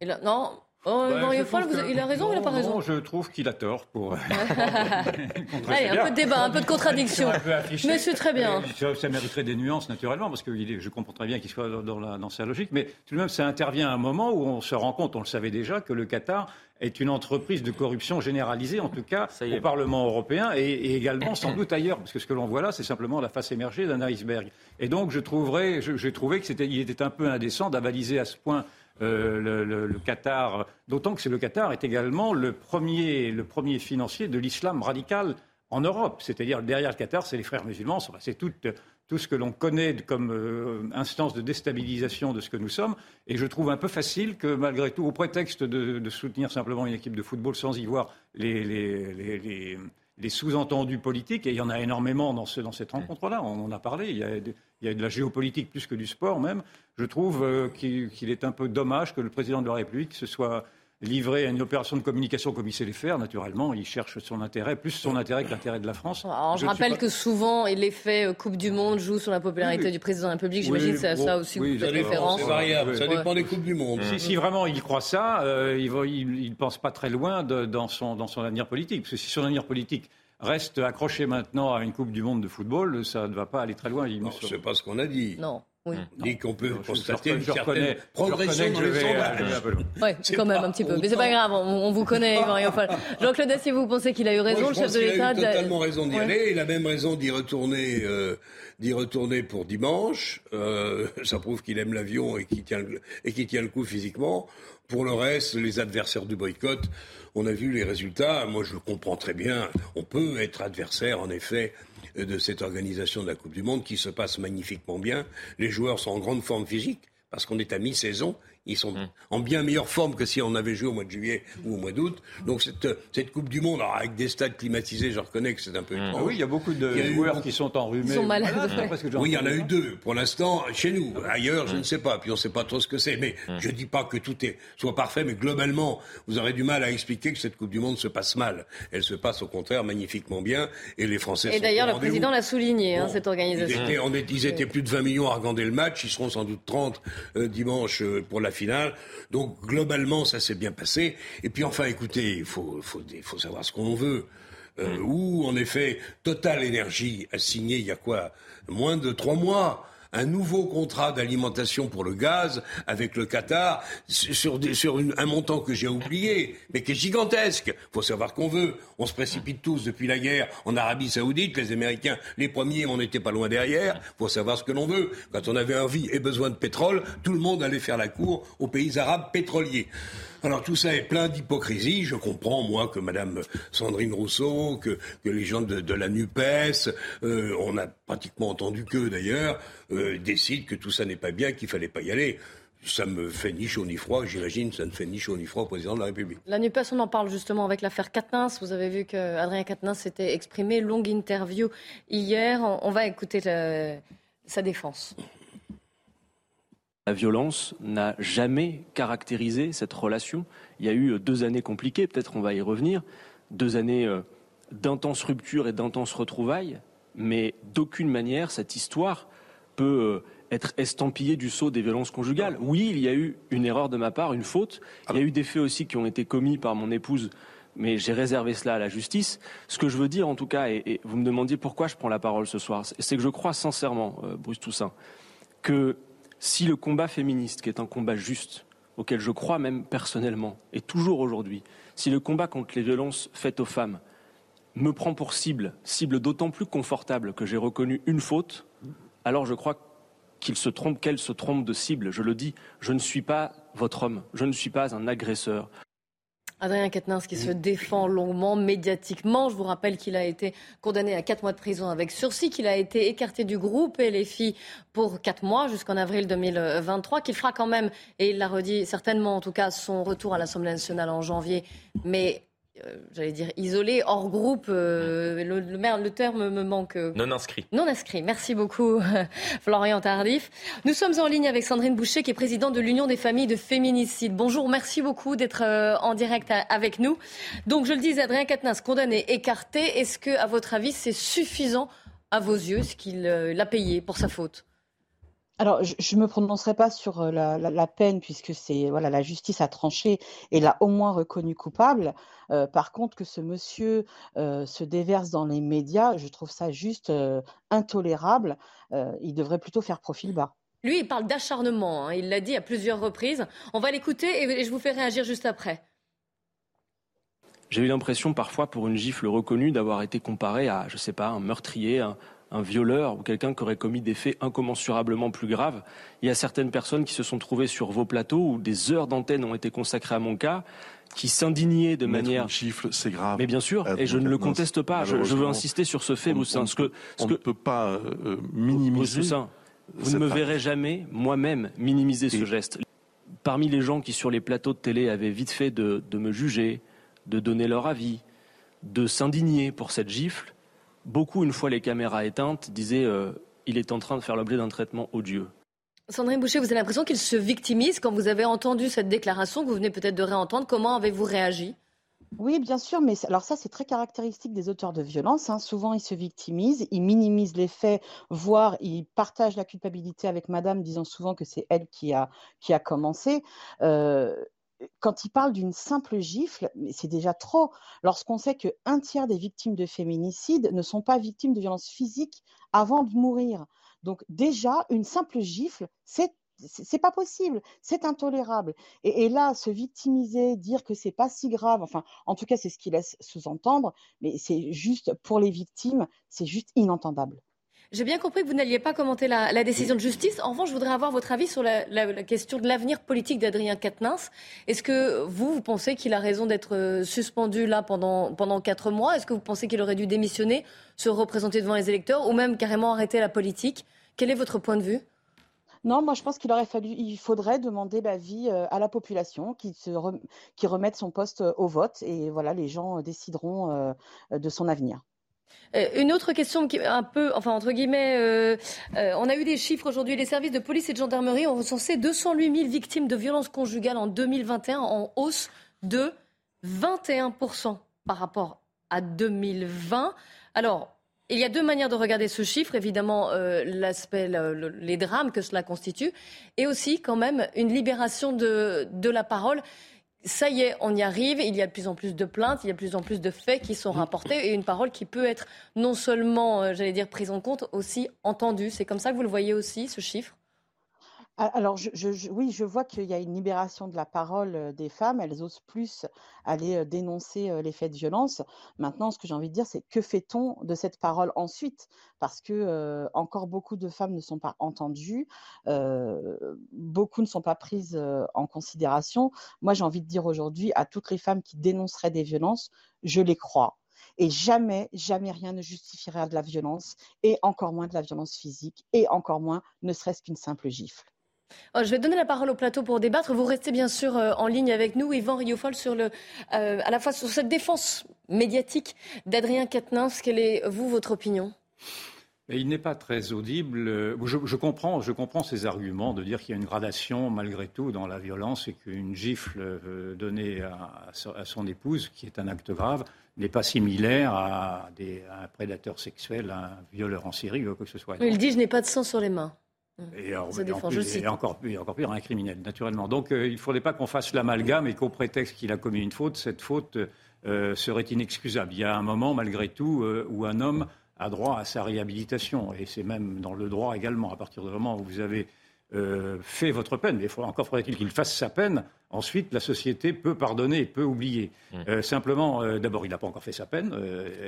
Et là, non, Oh, il a raison ou il n'a pas raison non, Je trouve qu'il a tort pour. Allez, un peu de débat, un peu de contradiction. mais c'est très bien. Ça, mériterait des nuances, naturellement, parce que je comprends très bien qu'il soit dans, la, dans sa logique. Mais tout de même, ça intervient à un moment où on se rend compte, on le savait déjà, que le Qatar est une entreprise de corruption généralisée, en tout cas au Parlement européen et, également sans doute ailleurs, parce que ce que l'on voit là, c'est simplement la face émergée d'un iceberg. Et donc, je trouverais, j'ai trouvé que c'était, il était un peu indécent d'avaliser à ce point euh, le, Qatar, d'autant que le Qatar est également le premier, le premier financier de l'islam radical en Europe. C'est-à-dire derrière le Qatar, c'est les frères musulmans, c'est tout, ce que l'on connaît comme euh, instance de déstabilisation de ce que nous sommes. Et je trouve un peu facile que malgré tout, au prétexte de, soutenir simplement une équipe de football sans y voir les sous-entendus politiques, et il y en a énormément dans, ce, dans cette rencontre-là, on en a parlé, il y a, il y a, de la géopolitique plus que du sport même, je trouve euh, qu'il est un peu dommage que le président de la République se soit livré à une opération de communication comme il sait les faire, naturellement, il cherche son intérêt, plus son intérêt que l'intérêt de la France. je, rappelle que souvent, l'effet euh, Coupe du Monde joue sur la popularité du président de la République. J'imagine que c'est à ça aussi que vous faites référence. C'est variable, ça dépend des Coupes du Monde. Si, vraiment il croit ça, euh, il ne pense pas très loin dans, son, dans son avenir politique. Parce que si son avenir politique reste accroché maintenant à une Coupe du Monde de football, ça ne va pas aller très loin. Non, c'est pas ce qu'on a dit. Non. Oui. On dit qu'on peut constater une certaine progression dans les sondages. Oui, quand même un petit peu. Mais c'est pas grave, on, vous connaît, Jean-Claude Dacier, vous pensez qu'il a eu raison, le chef de l'État Il a eu totalement raison d'y aller. Il a même raison d'y retourner, euh, d'y retourner pour dimanche. Euh, ça prouve qu'il aime l'avion et qu'il tient, et qu'il tient le coup physiquement. Pour le reste, les adversaires du boycott, on a vu les résultats. Moi, je le comprends très bien. On peut être adversaire, en effet, de cette organisation de la Coupe du Monde qui se passe magnifiquement bien. Les joueurs sont en grande forme physique parce qu'on est à mi-saison ils sont mmh. en bien meilleure forme que si on avait joué au mois de juillet ou au mois d'août. Donc cette, cette Coupe du Monde, avec des stades climatisés, je reconnais que c'est un peu mmh. Oui, il y a beaucoup de joueurs qui sont enrhumés. Ils sont malades. oui, il y en a eu deux pour l'instant chez nous. Ailleurs, je ne sais pas. Puis on ne sait pas trop ce que c'est. Mais je ne dis pas que tout est, soit parfait, mais globalement, vous aurez du mal à expliquer que cette Coupe du Monde se passe mal. Elle se passe au contraire magnifiquement bien. Et les Français Et d'ailleurs, le président l'a souligné, hein, cette organisation. Ils étaient, on ils étaient, plus de 20 millions à regarder le match. Ils seront sans doute 30 euh, dimanche euh, pour la finale. Donc globalement, ça s'est bien passé. Et puis enfin, écoutez, il faut, faut, faut savoir ce qu'on veut. Euh, mm. Où, en effet, Total Energy a signé il y a quoi? Moins de trois mois un nouveau contrat d'alimentation pour le gaz avec le Qatar sur, un montant que j'ai oublié, mais qui est gigantesque. faut savoir qu'on veut. On se précipite tous depuis la guerre en Arabie Saoudite. Les Américains, les premiers, on n'était pas loin derrière. faut savoir ce que l'on veut. Quand on avait envie et besoin de pétrole, tout le monde allait faire la cour aux pays arabes pétroliers. Alors tout ça est plein d'hypocrisie. Je comprends, moi, que Madame Sandrine Rousseau, que, que les gens de, la NUPES, euh, on a pratiquement entendu qu'eux d'ailleurs, euh, décident que tout ça n'est pas bien, qu'il fallait pas y aller. ça me fait ni chaud ni froid. J'imagine ça ne fait ni chaud ni froid au président de la République. La NUPES, on en parle justement avec l'affaire Quatennens. Vous avez vu qu'Adrien Quatennens s'était exprimé. Longue interview hier. On va écouter sa défense. La violence n'a jamais caractérisé cette relation. Il y a eu deux années compliquées, peut-être on va y revenir, deux années euh, d'intenses ruptures et d'intenses retrouvailles, mais d'aucune manière cette histoire peut euh, être estampillée du sceau des violences conjugales. Oui, il y a eu une erreur de ma part, une faute. Il y a eu des faits aussi qui ont été commis par mon épouse, mais j'ai réservé cela à la justice. Ce que je veux dire, en tout cas, et, vous me demandiez pourquoi je prends la parole ce soir, c'est que je crois sincèrement, euh, Bruce Toussaint, que si le combat féministe, qui est un combat juste, auquel je crois même personnellement, et toujours aujourd'hui, si le combat contre les violences faites aux femmes me prend pour cible, cible d'autant plus confortable que j'ai reconnu une faute, alors je crois qu'il se trompe, qu'elle se trompe de cible. Je le dis, je ne suis pas votre homme, je ne suis pas un agresseur. Adrien Quatennens qui se défend longuement, médiatiquement. Je vous rappelle qu'il a été condamné à quatre mois de prison avec sursis, qu'il a été écarté du groupe et les filles pour quatre mois jusqu'en avril 2023, qu'il fera quand même, et il l'a redit certainement en tout cas, son retour à l'Assemblée nationale en janvier. Mais j'allais dire isolé, hors groupe. Euh, le, le, terme me manque. Euh, non inscrit. Non inscrit. Merci beaucoup, Florian Tardif. Nous sommes en ligne avec Sandrine Boucher, qui est présidente de l'Union des familles de féminicides. Bonjour, merci beaucoup d'être en direct avec nous. Donc, je le disais, Adrien Quatennens, condamné, écarté. Est-ce que, à votre avis, c'est suffisant à vos yeux ce qu'il a payé pour sa faute? Alors, je ne me prononcerai pas sur euh, la, peine puisque c'est voilà la justice a tranché et l'a au moins reconnu coupable. Euh, par contre, que ce monsieur euh, se déverse dans les médias, je trouve ça juste intolérable. il devrait plutôt faire profil bas. Lui, il parle d'acharnement. Hein. Il l'a dit à plusieurs reprises. On va l'écouter et je vous fais réagir juste après. J'ai eu l'impression parfois, pour une gifle reconnue, d'avoir été comparé à, je ne sais pas, un meurtrier, un, un violeur ou quelqu'un qui aurait commis des faits incommensurablement plus graves. Il y a certaines personnes qui se sont trouvées sur vos plateaux où des heures d'antenne ont été consacrées à mon cas qui s'indignaient de manière. c'est grave. Mais bien sûr, et je ne le conteste pas. Je, veux insister sur ce fait, Moussin. Ce que, on ne peut pas euh, minimiser. vous ne me verrez jamais, moi-même, minimiser ce geste. Parmi les gens qui, sur les plateaux de télé, avaient vite fait de me juger, de donner leur avis, de s'indigner pour cette gifle, beaucoup, une fois les caméras éteintes, disaient euh, il est en train de faire l'objet d'un traitement odieux. Sandrine Boucher, vous avez l'impression qu'il se victimise quand vous avez entendu cette déclaration que vous venez peut-être de réentendre? Comment avez-vous réagi? Oui, bien sûr, mais alors ça, c'est très caractéristique des auteurs de violence. Hein. Souvent, ils se victimisent, ils minimisent les faits, voire ils partagent la culpabilité avec madame, disant souvent que c'est elle qui a, qui a commencé. Euh, quand il parle d'une simple gifle, c'est déjà trop. Lorsqu'on sait qu'un tiers des victimes de féminicide ne sont pas victimes de violences physiques avant de mourir. Donc déjà, une simple gifle, c'est c'est pas possible, c'est intolérable. Et, là, se victimiser, dire que c'est pas si grave, enfin, en tout cas, c'est ce qu'il laisse sous-entendre, mais c'est juste pour les victimes, c'est juste inentendable. J'ai bien compris que vous n'alliez pas commenter la, décision de justice. En revanche, je voudrais avoir votre avis sur la, question de l'avenir politique d'Adrien Quatennens. Est-ce que vous, vous pensez qu'il a raison d'être euh, suspendu là pendant, pendant quatre mois? Est-ce que vous pensez qu'il aurait dû démissionner, se représenter devant les électeurs ou même carrément arrêter la politique? Quel est votre point de vue? Non, moi je pense qu'il aurait fallu, il faudrait demander l'avis euh, à la population qui, se remette son poste euh, au vote et voilà, les gens décideront de son avenir. Euh, une autre question un peu, enfin entre guillemets, euh, euh, on a eu des chiffres aujourd'hui. Les services de police et de gendarmerie ont recensé 208 000 victimes de violences conjugales en 2021, en hausse de 21% par rapport à 2020. Alors, il y a deux manières de regarder ce chiffre. Évidemment, l'aspect, les drames que cela constitue, et aussi quand même une libération de la parole ça y est, on y arrive, il y a de plus en plus de plaintes, il y a de plus en plus de faits qui sont rapportés et une parole qui peut être non seulement, euh, j'allais dire, prise en compte, aussi entendue. C'est comme ça que vous le voyez aussi, ce chiffre? Alors, oui, je vois qu'il y a une libération de la parole euh, des femmes. Elles osent plus aller euh, dénoncer euh, les faits de violence. Maintenant, ce que j'ai envie de dire, c'est que fait-on de cette parole ensuite? Parce que encore beaucoup de femmes ne sont pas entendues, beaucoup ne sont pas prises en considération. Moi, j'ai envie de dire aujourd'hui à toutes les femmes qui dénonceraient des violences, je les crois. Et jamais, jamais rien ne justifiera de la violence, et encore moins de la violence physique, et encore moins ne serait-ce qu'une simple gifle. Oh, je vais donner la parole au plateau pour débattre. Vous restez bien sûr euh, en ligne avec nous, Yvan Riofol, sur le, euh, à la fois sur cette défense médiatique d'Adrien Quatennens. Quelle est, vous, votre opinion? Il n'est pas très audible. Je, comprends, je comprends ces arguments de dire qu'il y a une gradation malgré tout dans la violence et qu'une gifle euh, donnée à, son épouse, qui est un acte grave, n'est pas similaire à, un prédateur sexuel, à un violeur en série ou quoi que ce soit. Il dit je n'ai pas de sang sur les mains. Et, encore, encore pire, un criminel, naturellement. Donc euh, il ne faudrait pas qu'on fasse l'amalgame et qu'au prétexte qu'il a commis une faute, cette faute euh, serait inexcusable. Il y a un moment, malgré tout, euh, où un homme a droit à sa réhabilitation. Et c'est même dans le droit également. À partir du moment où vous avez fait votre peine, mais encore faudrait-il qu'il fasse sa peine, ensuite la société peut pardonner, peut oublier. Mmh. simplement, d'abord, il n'a pas encore fait sa peine.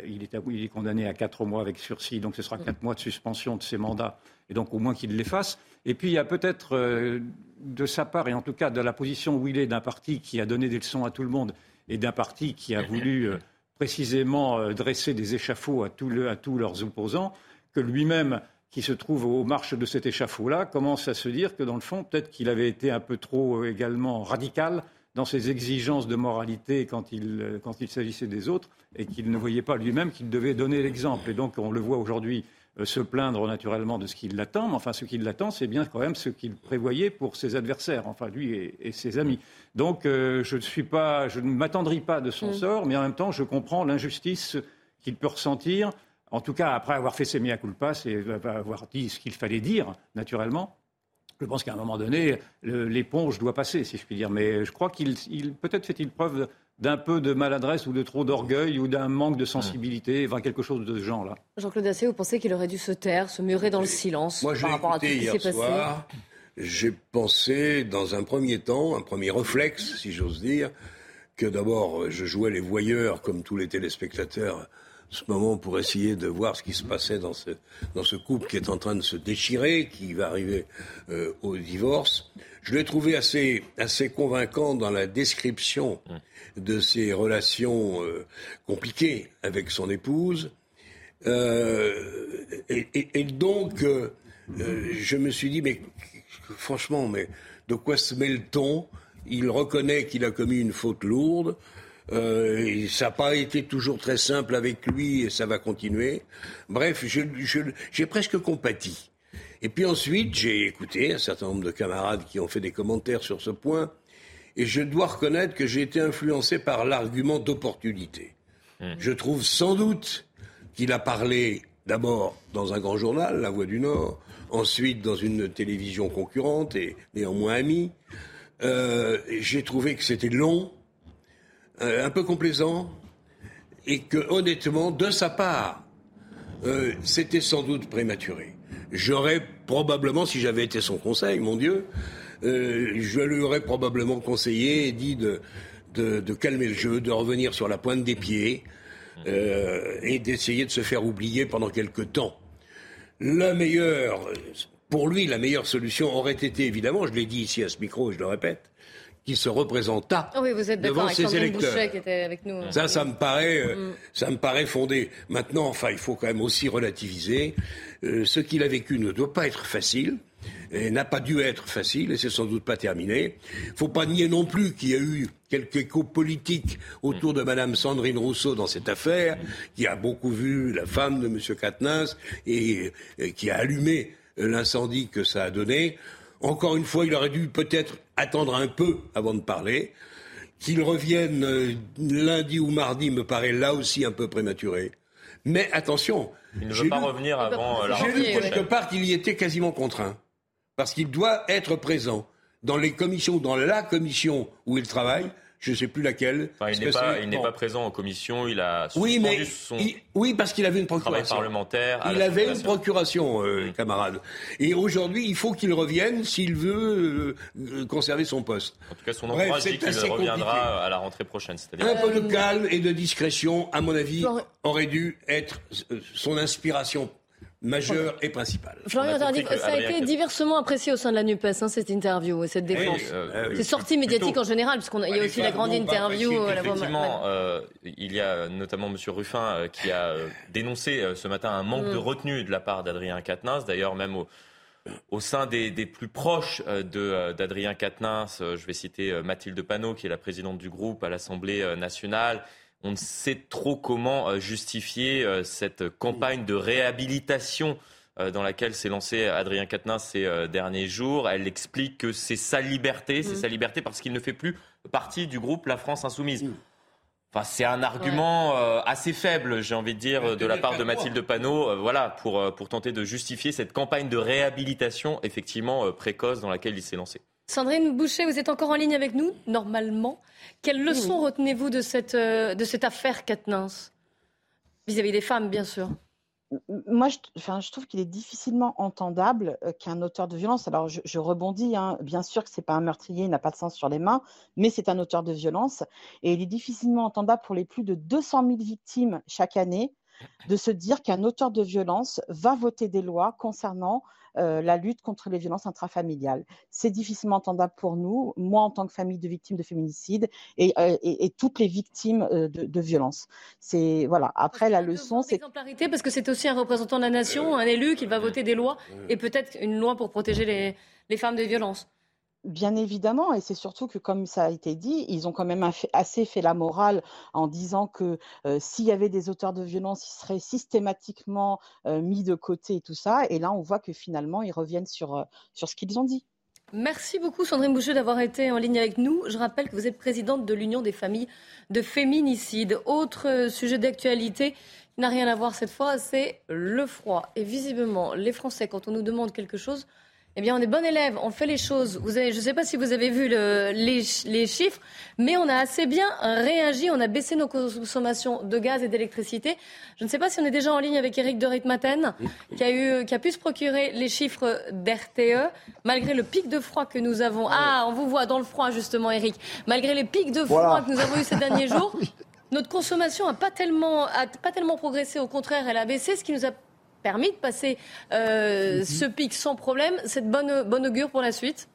il, est, il, est, condamné à quatre mois avec sursis, donc ce sera quatre mois de suspension de ses mandats et donc au moins qu'il les fasse. Et puis il y a peut-être euh, de sa part, et en tout cas de la position où il est d'un parti qui a donné des leçons à tout le monde et d'un parti qui a voulu euh, précisément euh, dresser des échafauds à, à tous leurs opposants, que lui-même, qui se trouve aux marches de cet échafaud-là, commence à se dire que dans le fond, peut-être qu'il avait été un peu trop également radical dans ses exigences de moralité quand il, s'agissait des autres et qu'il ne voyait pas lui-même qu'il devait donner l'exemple. Et donc on le voit aujourd'hui se plaindre naturellement de ce qui l'attend, mais enfin ce qui l'attend, c'est bien quand même ce qu'il prévoyait pour ses adversaires, enfin lui et, ses amis. Donc euh, je ne suis pas, je ne m'attendris pas de son mm. sort, mais en même temps je comprends l'injustice qu'il peut ressentir, en tout cas après avoir fait ses mea culpa et avoir dit ce qu'il fallait dire naturellement. Je pense qu'à un moment donné, l'éponge doit passer, si je puis dire. Mais je crois qu'il peut-être fait-il preuve d'un peu de maladresse ou de trop d'orgueil ou d'un manque de sensibilité, enfin quelque chose de ce genre-là. Jean-Claude Dacier, vous pensez qu'il aurait dû se taire, se murer dans le silence Moi, par rapport à tout ce qui s'est passé J'ai pensé, dans un premier temps, un premier réflexe, si j'ose dire, que d'abord, je jouais les voyeurs comme tous les téléspectateurs ce moment pour essayer de voir ce qui se passait dans ce, dans ce couple qui est en train de se déchirer, qui va arriver euh, au divorce. Je l'ai trouvé assez, assez convaincant dans la description de ses relations euh, compliquées avec son épouse. Euh, et, donc, euh, je me suis dit, mais franchement, mais de quoi se mêle-t-on? Il reconnaît qu'il a commis une faute lourde. Ça n'a pas été toujours très simple avec lui et ça va continuer. Bref, j'ai presque compati. Et puis ensuite, j'ai écouté un certain nombre de camarades qui ont fait des commentaires sur ce point. Et je dois reconnaître que j'ai été influencé par l'argument d'opportunité. Mmh. Je trouve sans doute qu'il a parlé d'abord dans un grand journal, La Voix du Nord, ensuite dans une télévision concurrente et néanmoins amie. Euh, j'ai trouvé que c'était long, euh, un peu complaisant, et que honnêtement, de sa part, euh, c'était sans doute prématuré. J'aurais probablement, si j'avais été son conseil, mon Dieu, euh, je lui aurais probablement conseillé et dit de, de, calmer le jeu, de revenir sur la pointe des pieds euh, et d'essayer de se faire oublier pendant quelque temps. La meilleure, pour lui, la meilleure solution aurait été évidemment, je l'ai dit ici à ce micro et je le répète, qu'il se représenta ah oui, vous êtes devant avec ses électeurs. qui était avec nous. Ça, ça me paraît, euh, mm. ça me paraît fondé. Maintenant, enfin, il faut quand même aussi relativiser. ce qu'il a vécu ne doit pas être facile n'a pas dû être facile, et c'est sans doute pas terminé. Il faut pas nier non plus qu'il y a eu quelques échos politiques autour de Madame Sandrine Rousseau dans cette affaire, qui a beaucoup vu la femme de M. Katnins et, qui a allumé l'incendie que ça a donné. Encore une fois, il aurait dû peut-être attendre un peu avant de parler. Qu'il revienne euh, lundi ou mardi me paraît là aussi un peu prématuré. Mais attention. Il ne veut pas revenir avant la rentrée. J'ai lu quelque part qu'il y était quasiment contraint parce qu'il doit être présent dans les commissions, dans la commission où il travaille, je ne sais plus laquelle. il n'est pas, présent en commission, il a oui, mais son oui, parce qu'il avait une procuration parlementaire. Il avait une procuration, euh, camarade. Et aujourd'hui, il faut qu'il revienne s'il veut euh, conserver son poste. En tout cas, son entourage dit qu'il reviendra à la rentrée prochaine. Un peu de calme et de discrétion, à mon avis, aurait dû être euh, son inspiration majeur et principal. Florian ça a été diversement apprécié au sein de la NUPES, hein, cette interview, cette défense. Euh, c'est sorti médiatique en général, puisqu'il y a aussi la grande interview. Euh, effectivement, euh, il y a notamment M. Ruffin euh, qui a dénoncé ce matin un manque mm. de retenue de la part d'Adrien Quatennens. D'ailleurs, même au, au sein des, plus proches d'Adrien Quatennens, je vais citer Mathilde Panot, qui est la présidente du groupe à l'Assemblée nationale, on ne sait trop comment justifier cette campagne de réhabilitation dans laquelle s'est lancé Adrien Quatennens ces derniers jours. Elle explique que c'est sa liberté, c'est mmh. sa liberté parce qu'il ne fait plus partie du groupe La France Insoumise. Mmh. Enfin, c'est un argument euh, assez faible, j'ai envie de dire, de la part de Mathilde Panot, euh, voilà, pour, euh, pour tenter de justifier cette campagne de réhabilitation effectivement précoce dans laquelle il s'est lancé. Sandrine Boucher, vous êtes encore en ligne avec nous, normalement. Quelle leçon retenez-vous de cette, de cette affaire Katnins Vis-à-vis des femmes, bien sûr. Moi, je, enfin, je trouve qu'il est difficilement entendable euh, qu'un auteur de violence, alors je, rebondis, hein, bien sûr que ce n'est pas un meurtrier, il n'a pas de sang sur les mains, mais c'est un auteur de violence, et il est difficilement entendable pour les plus de 200 000 victimes chaque année de se dire qu'un auteur de violence va voter des lois concernant euh, la lutte contre les violences intrafamiliales. C'est difficilement entendable pour nous, moi en tant que famille de victimes de féminicide et, euh, toutes les victimes euh, de, violences. C'est voilà. Après la leçon, c'est exemplarité parce que c'est aussi un représentant de la nation, un élu qui va voter des lois et peut-être une loi pour protéger les, les femmes des violences. Bien évidemment, et c'est surtout que, comme ça a été dit, ils ont quand même assez fait la morale en disant que euh, s'il y avait des auteurs de violence, ils seraient systématiquement euh, mis de côté et tout ça. Et là, on voit que finalement, ils reviennent sur, euh, sur ce qu'ils ont dit. Merci beaucoup, Sandrine Boucher, d'avoir été en ligne avec nous. Je rappelle que vous êtes présidente de l'Union des familles de féminicides. Autre sujet d'actualité n'a rien à voir cette fois, c'est le froid. Et visiblement, les Français, quand on nous demande quelque chose, eh bien, on est bon élève, on fait les choses. Vous avez, je ne sais pas si vous avez vu le, les, les, chiffres, mais on a assez bien réagi. On a baissé nos consommations de gaz et d'électricité. Je ne sais pas si on est déjà en ligne avec Eric de Ritmaten, qui a, eu, qui a pu se procurer les chiffres d'RTE, malgré le pic de froid que nous avons. Ah, on vous voit dans le froid, justement, Eric. Malgré les pics de froid que nous avons eu ces derniers jours, notre consommation n'a pas tellement, a pas tellement progressé. Au contraire, elle a baissé, ce qui nous a permis de passer euh, mhm. ce pic sans problème. C'est bonne, bonne augure pour la suite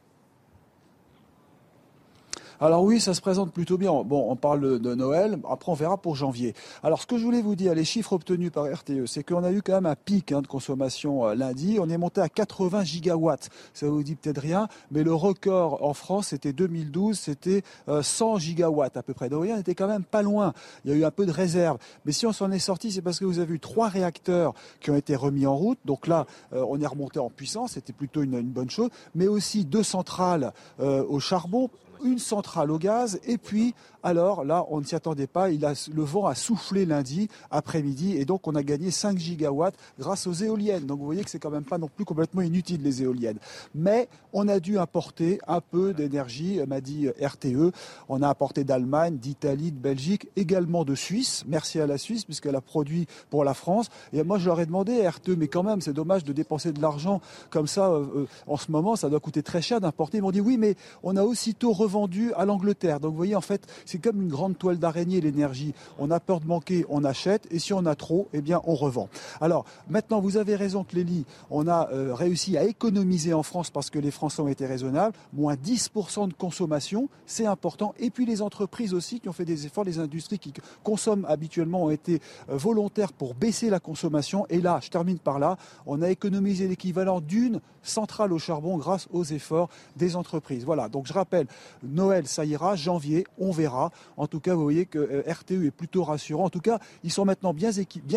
alors oui, ça se présente plutôt bien. Bon, on parle de Noël, après on verra pour janvier. Alors ce que je voulais vous dire, les chiffres obtenus par RTE, c'est qu'on a eu quand même un pic hein, de consommation euh, lundi. On est monté à 80 gigawatts. Ça vous dit peut-être rien, mais le record en France, c'était 2012, c'était 100 euh, gigawatts à peu près. Donc on était quand même pas loin. Il y a eu un peu de réserve. Mais si on s'en est sorti, c'est parce que vous avez eu trois réacteurs qui ont été remis en route. Donc là, euh, on est remonté en puissance, c'était plutôt une, bonne chose. Mais aussi deux centrales au charbon une centrale au gaz et puis alors là, on ne s'y attendait pas. Il a, le vent a soufflé lundi après-midi et donc on a gagné 5 gigawatts grâce aux éoliennes. Donc vous voyez que c'est quand même pas non plus complètement inutile les éoliennes. Mais on a dû importer un peu d'énergie, m'a dit RTE. On a apporté d'Allemagne, d'Italie, de Belgique, également de Suisse. Merci à la Suisse puisqu'elle a produit pour la France. Et moi, je leur ai demandé RTE, mais quand même, c'est dommage de dépenser de l'argent comme ça euh, euh, en ce moment. Ça doit coûter très cher d'importer. Ils m'ont dit oui, mais on a aussitôt revendu à l'Angleterre. Donc vous voyez, en fait, c'est comme une grande toile d'araignée, l'énergie. On a peur de manquer, on achète, et si on a trop, eh bien, on revend. Alors, maintenant, vous avez raison, Clélie, on a euh, réussi à économiser en France parce que les Français ont été raisonnables. Moins 10% de consommation, c'est important. Et puis les entreprises aussi qui ont fait des efforts, les industries qui consomment habituellement ont été euh, volontaires pour baisser la consommation. Et là, je termine par là, on a économisé l'équivalent d'une centrale au charbon grâce aux efforts des entreprises. Voilà, donc je rappelle, Noël, ça ira, janvier, on verra. En tout cas, vous voyez que euh, RTE est plutôt rassurant. En tout cas, ils sont maintenant bien,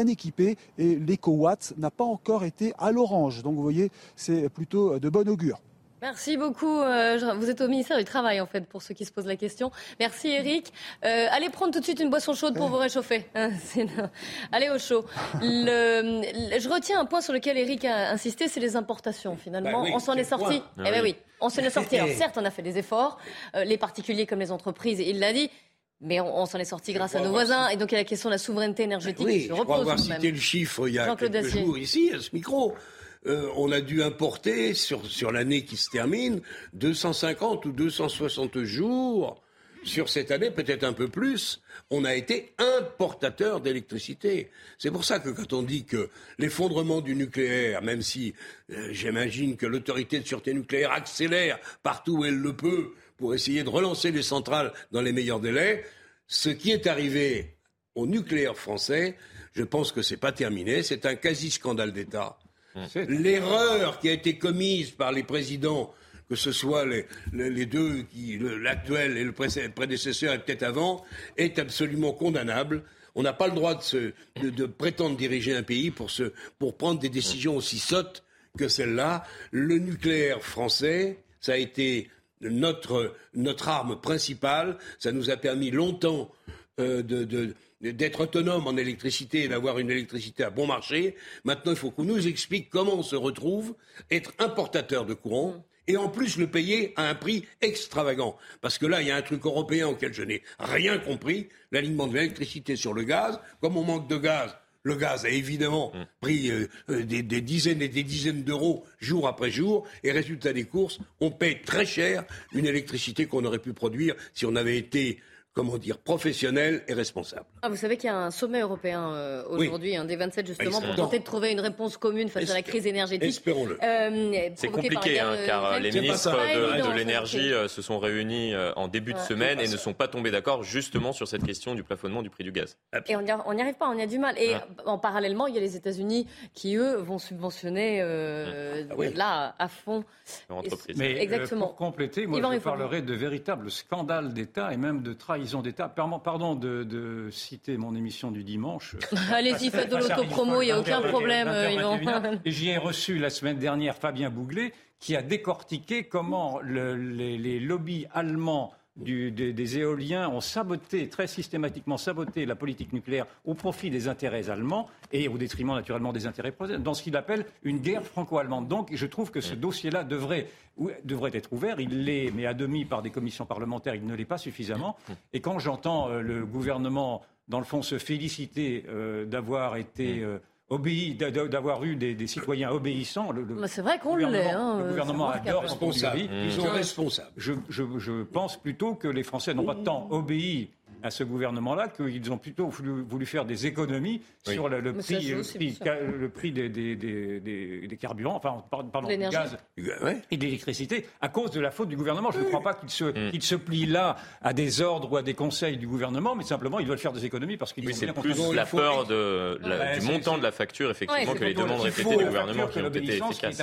équipés et l'éco-watt n'a pas encore été à l'orange. Donc vous voyez, c'est plutôt euh, de bon augure. Merci beaucoup. Euh, vous êtes au ministère du Travail, en fait, pour ceux qui se posent la question. Merci, Eric. allez prendre tout de suite une boisson chaude pour vous réchauffer. Hein, allez au chaud. je retiens un point sur lequel Eric a insisté, c'est les importations, finalement. Bah on s'en est, sorti. Eh ben oui, on s'en est sorti. Alors, certes, on a fait des efforts, les particuliers comme les entreprises, il l'a dit. Mais on, s'en est sorti grâce à nos voisins. Et donc, il y a la question de la souveraineté énergétique oui, je crois avoir cité le chiffre il y a quelques jours ici, à ce micro. Euh, on a dû importer sur, sur l'année qui se termine 250 ou 260 jours sur cette année, peut-être un peu plus, on a été importateur d'électricité. C'est pour ça que quand on dit que l'effondrement du nucléaire, même si euh, j'imagine que l'autorité de sûreté nucléaire accélère partout où elle le peut pour essayer de relancer les centrales dans les meilleurs délais. Ce qui est arrivé au nucléaire français, je pense que ce n'est pas terminé. C'est un quasi-scandale d'État. L'erreur qui a été commise par les présidents que ce soit les, les, deux, l'actuel et le prédécesseur et peut-être avant, est absolument condamnable. On n'a pas le droit de, prétendre diriger un pays pour, prendre des décisions aussi sottes que celle-là. Le nucléaire français, ça a été notre, notre arme principale. Ça nous a permis longtemps euh, de, d'être autonome en électricité et d'avoir une électricité à bon marché. Maintenant, il faut qu'on nous explique comment on se retrouve être importateur de courant et en plus le payer à un prix extravagant. Parce que là, il y a un truc européen auquel je n'ai rien compris, l'alignement de l'électricité sur le gaz. Comme on manque de gaz, le gaz a évidemment mm. pris euh, euh, des, des, dizaines et des dizaines d'euros jour après jour, et résultat des courses, on paie très cher une électricité qu'on aurait pu produire si on avait été comment dire, professionnel et responsable. Ah, vous savez qu'il y a un sommet européen euh, aujourd'hui, un des 27 justement, pour tenter de trouver une réponse commune face à la crise énergétique. Espérons-le. Euh, c'est compliqué, hein, car euh, les ministres de, l'énergie se sont réunis en début de semaine et ne sont pas tombés d'accord justement sur cette question du plafonnement du prix du gaz. Et on n'y arrive pas, on y a du mal. Et en parallèlement, il y a les États-Unis qui, eux, vont subventionner ah là à fond. Mais Exactement. pour compléter, moi je parlerai de véritables scandales d'État et même de trahison d'État. Pardon de, citer mon émission du dimanche. Allez-y, faites de l'autopromo, il n'y a aucun problème. Et j'y ai reçu la semaine dernière Fabien Bouglet, qui a décortiqué comment les, lobbies allemands des, éoliens ont saboté, très systématiquement saboté la politique nucléaire au profit des intérêts allemands et au détriment naturellement des intérêts dans ce qu'il appelle une guerre franco-allemande. Donc je trouve que ce dossier-là devrait, devrait être ouvert. Il l'est, mais à demi par des commissions parlementaires, il ne l'est pas suffisamment. Et quand j'entends euh, le gouvernement, dans le fond, se féliciter euh, d'avoir été... Euh, obéi, d'avoir eu des, citoyens obéissants. c'est vrai qu'on l'est. Hein, le gouvernement adore responsable. Ils sont responsables. Je, je, pense plutôt que les Français n'ont pas tant obéi à ce gouvernement-là qu'ils ont plutôt voulu, faire des économies sur le, prix, le, prix, des, des, des, carburants, enfin, pardon, du gaz et de l'électricité, à cause de la faute du gouvernement. Je ne crois pas qu'ils se, mm. se plient là à des ordres ou à des conseils du gouvernement, mais simplement ils veulent faire des économies parce qu'ils oui, c'est plus la peur de, du montant de la facture, effectivement, que les demandes répétées du gouvernement qui ont été efficaces.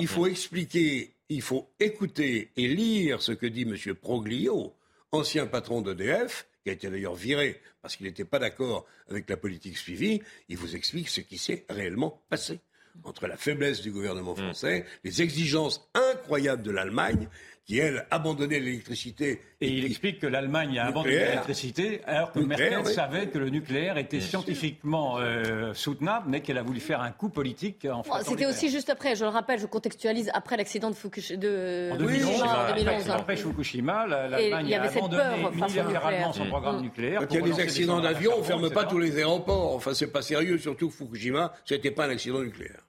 Il faut expliquer, il faut écouter et lire ce que dit M. Proglio, ancien patron d'EDF, qui a été d'ailleurs viré parce qu'il n'était pas d'accord avec la politique suivie, il vous explique ce qui s'est réellement passé entre la faiblesse du gouvernement mmh. français, les exigences incroyables de l'Allemagne qui, elle, abandonnait l'électricité. Et il explique que l'Allemagne a abandonné l'électricité alors que Merkel savait que le nucléaire était scientifiquement euh, soutenable, mais qu'elle a voulu faire un coup politique en France. C'était aussi juste après, je le rappelle, je contextualise, après l'accident de Fukushima. De... En 2011, après, Fukushima, l'Allemagne a abandonné unilatéralement son programme mmh. nucléaire. Quand il y a des accidents d'avion, on ne ferme pas tous les aéroports. Enfin, c'est pas sérieux, surtout Fukushima, ce n'était pas un accident nucléaire.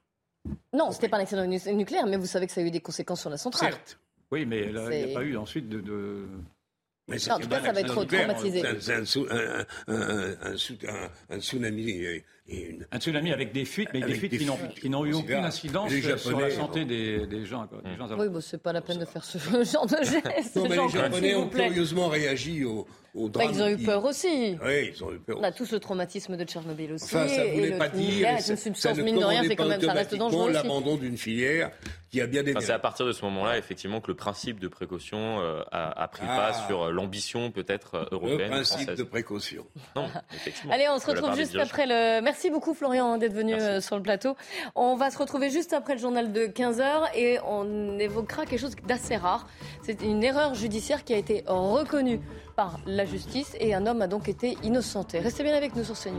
Non, ce n'était pas un accident nucléaire, mais vous savez que ça a eu des conséquences sur la centrale. Certes. Oui, mais il n'y a pas eu ensuite de... de... Mais en tout cas, ça va être traumatisé. C'est un, tsunami. Une... Un tsunami avec des fuites, mais des fuites qui n'ont eu aucune incidence sur la santé des, des gens. Quoi, des gens oui, bon, c'est pas la peine de faire ce genre de geste. Non, mais les Japonais ont curieusement réagi au, bah, ils ont eu peur aussi. Oui, ils ont eu peur. On a tous le traumatisme de Tchernobyl aussi. Enfin, ça ne voulait pas dire. Ça ne mine de rien, c'est quand même ça reste dangereux. l'abandon d'une filière qui a bien des. c'est à partir de ce moment-là, effectivement, que le principe de précaution euh, a, pris pas ah. sur euh, l'ambition peut-être euh, européenne. Le principe de précaution. Non, effectivement. Allez, on se retrouve juste après le. Merci beaucoup, Florian, d'être venu sur le plateau. On va se retrouver juste après le journal de 15h et on évoquera quelque chose d'assez rare. C'est une erreur judiciaire qui a été reconnue par la justice et un homme a donc été innocenté. Restez bien avec nous sur CNews.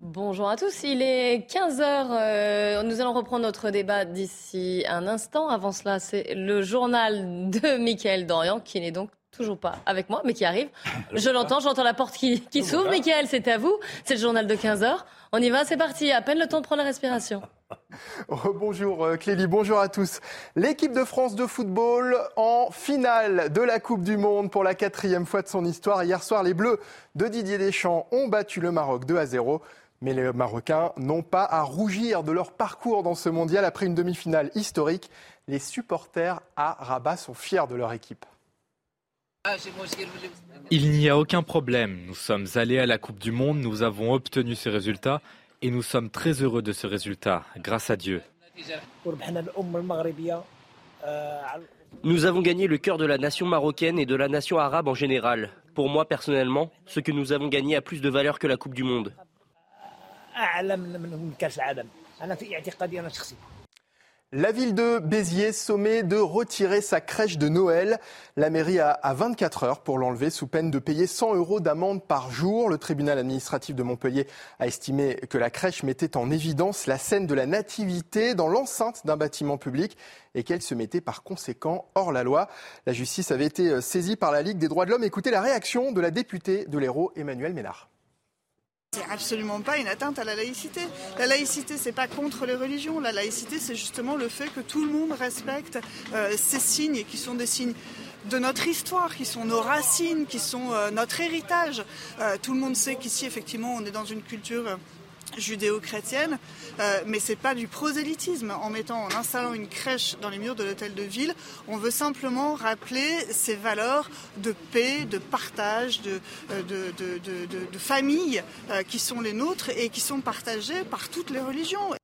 Bonjour à tous, il est 15h. Euh, nous allons reprendre notre débat d'ici un instant. Avant cela, c'est le journal de Mickaël Dorian qui n'est donc toujours pas avec moi, mais qui arrive. Je l'entends, j'entends la porte qui, qui s'ouvre. Mickaël, c'est à vous. C'est le journal de 15h. On y va, c'est parti. À peine le temps de prendre la respiration. bonjour euh, Clélie, bonjour à tous. L'équipe de France de football en finale de la Coupe du Monde pour la quatrième fois de son histoire. Hier soir, les Bleus de Didier Deschamps ont battu le Maroc 2 à 0. Mais les Marocains n'ont pas à rougir de leur parcours dans ce mondial après une demi-finale historique. Les supporters à Rabat sont fiers de leur équipe. Il n'y a aucun problème. Nous sommes allés à la Coupe du Monde, nous avons obtenu ces résultats et nous sommes très heureux de ce résultat, grâce à Dieu. Nous avons gagné le cœur de la nation marocaine et de la nation arabe en général. Pour moi, personnellement, ce que nous avons gagné a plus de valeur que la Coupe du Monde. La ville de Béziers sommet de retirer sa crèche de Noël. La mairie a, 24 heures pour l'enlever sous peine de payer 100 euros d'amende par jour. Le tribunal administratif de Montpellier a estimé que la crèche mettait en évidence la scène de la nativité dans l'enceinte d'un bâtiment public et qu'elle se mettait par conséquent hors la loi. La justice avait été saisie par la Ligue des droits de l'homme. Écoutez la réaction de la députée de l'Hérault, Emmanuel Ménard. C'est absolument pas une atteinte à la laïcité. La laïcité, c'est pas contre les religions. La laïcité, c'est justement le fait que tout le monde respecte euh, ces signes qui sont des signes de notre histoire, qui sont nos racines, qui sont euh, notre héritage. Euh, tout le monde sait qu'ici, effectivement, on est dans une culture judéo-chrétienne, euh, mais c'est pas du prosélytisme. En mettant, en installant une crèche dans les murs de l'hôtel de ville, on veut simplement rappeler ces valeurs de paix, de partage, de, euh, famille euh, qui sont les nôtres et qui sont partagées par toutes les religions.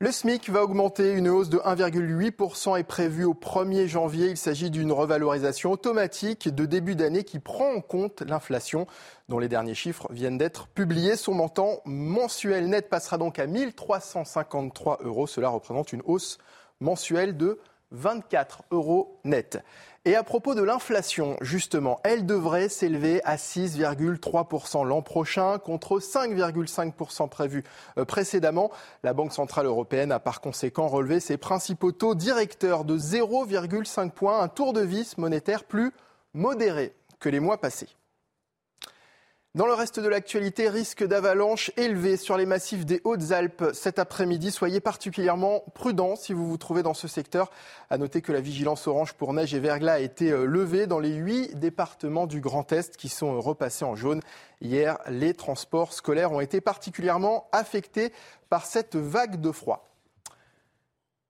Le SMIC va augmenter. Une hausse de 1,8% est prévue au 1er janvier. Il s'agit d'une revalorisation automatique de début d'année qui prend en compte l'inflation, dont les derniers chiffres viennent d'être publiés. Son montant mensuel net passera donc à 1353 euros. Cela représente une hausse mensuelle de 24 euros net. Et à propos de l'inflation, justement, elle devrait s'élever à 6,3% l'an prochain contre 5,5% prévu euh, précédemment. La Banque Centrale Européenne a par conséquent relevé ses principaux taux directeurs de 0,5 points, un tour de vis monétaire plus modéré que les mois passés. Dans le reste de l'actualité, risque d'avalanche élevé sur les massifs des Hautes-Alpes cet après-midi. Soyez particulièrement prudents si vous vous trouvez dans ce secteur. À noter que la vigilance orange pour neige et verglas a été euh, levée dans les huit départements du Grand Est qui sont euh, repassés en jaune. Hier, les transports scolaires ont été particulièrement affectés par cette vague de froid.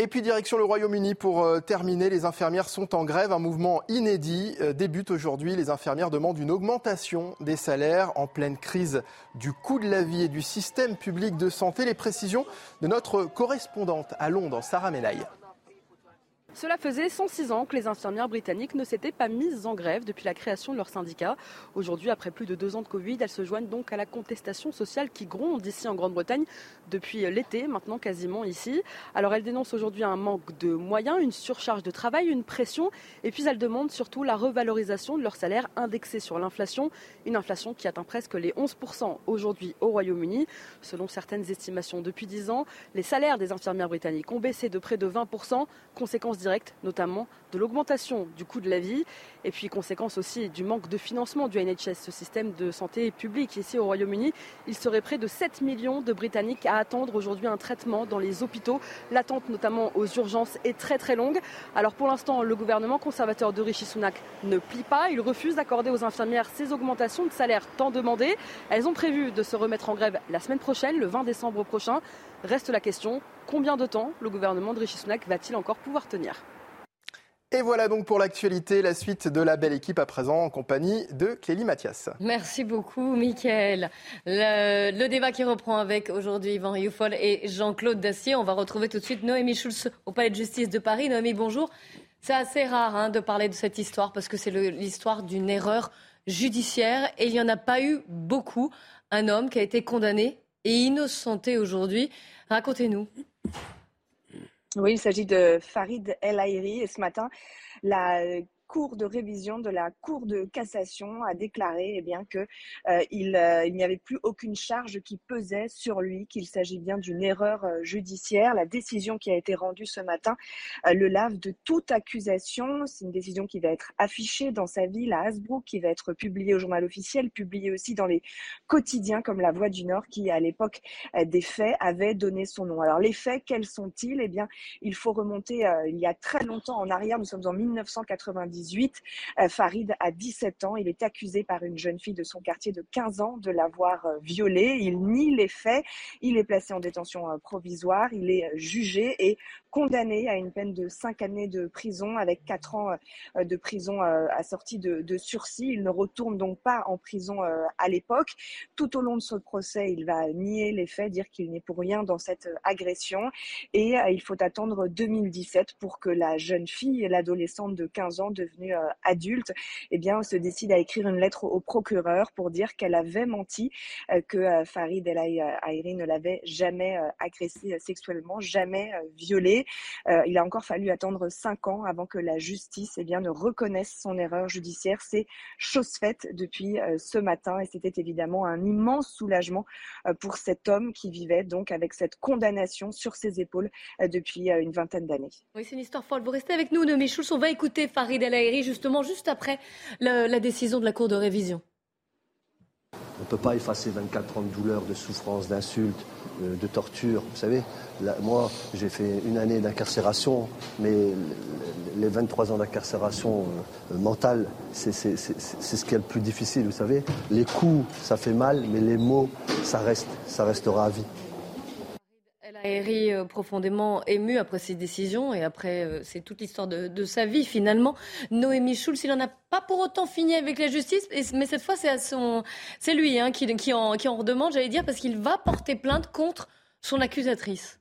Et puis direction le Royaume-Uni pour euh, terminer. Les infirmières sont en grève. Un mouvement inédit euh, débute aujourd'hui. Les infirmières demandent une augmentation des salaires en pleine crise du coût de la vie et du système public de santé. Les précisions de notre correspondante à Londres, Sarah Melaye. Cela faisait 106 ans que les infirmières britanniques ne s'étaient pas mises en grève depuis la création de leur syndicat. Aujourd'hui, après plus de deux ans de Covid, elles se joignent donc à la contestation sociale qui gronde ici en Grande-Bretagne depuis l'été, maintenant quasiment ici. Alors elles dénoncent aujourd'hui un manque de moyens, une surcharge de travail, une pression, et puis elles demandent surtout la revalorisation de leur salaire indexé sur l'inflation, une inflation qui atteint presque les 11% aujourd'hui au Royaume-Uni. Selon certaines estimations depuis 10 ans, les salaires des infirmières britanniques ont baissé de près de 20%, conséquence notamment de l'augmentation du coût de la vie et puis conséquence aussi du manque de financement du NHS, ce système de santé publique ici au Royaume-Uni. Il serait près de 7 millions de Britanniques à attendre aujourd'hui un traitement dans les hôpitaux. L'attente notamment aux urgences est très très longue. Alors pour l'instant, le gouvernement conservateur de Rishi Sunak ne plie pas. Il refuse d'accorder aux infirmières ces augmentations de salaire tant demandées. Elles ont prévu de se remettre en grève la semaine prochaine, le 20 décembre prochain. Reste la question, combien de temps le gouvernement de Rishi Sunak va-t-il encore pouvoir tenir? Et voilà donc pour l'actualité, la suite de la belle équipe à présent en compagnie de Clélie Mathias. Merci beaucoup, Mickaël. Le, débat qui reprend avec aujourd'hui Yvan Rioufol et Jean-Claude Dacier. On va retrouver tout de suite Noémie Schulz au Palais de Justice de Paris. Noémie, bonjour. C'est assez rare hein, de parler de cette histoire parce que c'est l'histoire d'une erreur judiciaire et il n'y en a pas eu beaucoup. Un homme qui a été condamné et innocenté aujourd'hui. Racontez-nous. Oui, il s'agit de Farid El Aïri et ce matin, la Cour de révision de la Cour de cassation a déclaré eh bien, qu'il euh, il, euh, il n'y avait plus aucune charge qui pesait sur lui, qu'il s'agit bien d'une erreur euh, judiciaire. La décision qui a été rendue ce matin le lave de toute accusation. C'est une décision qui va être affichée dans sa ville à Hasbrook, qui va être publiée au journal officiel, publiée aussi dans les quotidiens comme La Voix du Nord, qui à l'époque des faits avait donné son nom. Alors les faits, quels sont-ils? Eh bien, il faut remonter il y a très longtemps en arrière. Nous sommes en 1990 98. Farid a 17 ans. Il est accusé par une jeune fille de son quartier de 15 ans de l'avoir violée. Il nie les faits. Il est placé en détention provisoire. Il est jugé et condamné à une peine de 5 années de prison avec 4 ans de prison assortie de, sursis. Il ne retourne donc pas en prison à l'époque. Tout au long de ce procès, il va nier les faits, dire qu'il n'est pour rien dans cette agression. Et il faut attendre 2017 pour que la jeune fille, l'adolescente de 15 ans devenue adulte, eh bien, se décide à écrire une lettre au procureur pour dire qu'elle avait menti, que Farid El Aïri ne l'avait jamais agressée sexuellement, jamais violée. Il a encore fallu attendre cinq ans avant que la justice eh ne reconnaisse son erreur judiciaire. C'est chose faite depuis ce matin et c'était évidemment un immense soulagement pour cet homme qui vivait donc avec cette condamnation sur ses épaules depuis une vingtaine d'années. Oui, c'est une histoire folle. Vous restez avec nous, Noémie Schulz. On va écouter Farid El Aïri justement juste après la décision de la Cour de révision. On ne peut pas effacer 24 ans de douleur, de souffrance, d'insultes, euh, de torture. Vous savez, moi, j'ai fait une année d'incarcération, mais les 23 ans d'incarcération euh, mentale, c'est ce qui est le plus difficile, vous savez. Les coups, ça fait mal, mais les mots, ça reste, ça restera à vie. Euh, profondément émue après ces décisions et après, euh, c'est toute l'histoire de, sa vie finalement. Noémie Schulz, il n'en a pas pour autant fini avec la justice, mais cette fois, c'est lui hein, qui, qui, en, qui en redemande, j'allais dire, parce qu'il va porter plainte contre son accusatrice.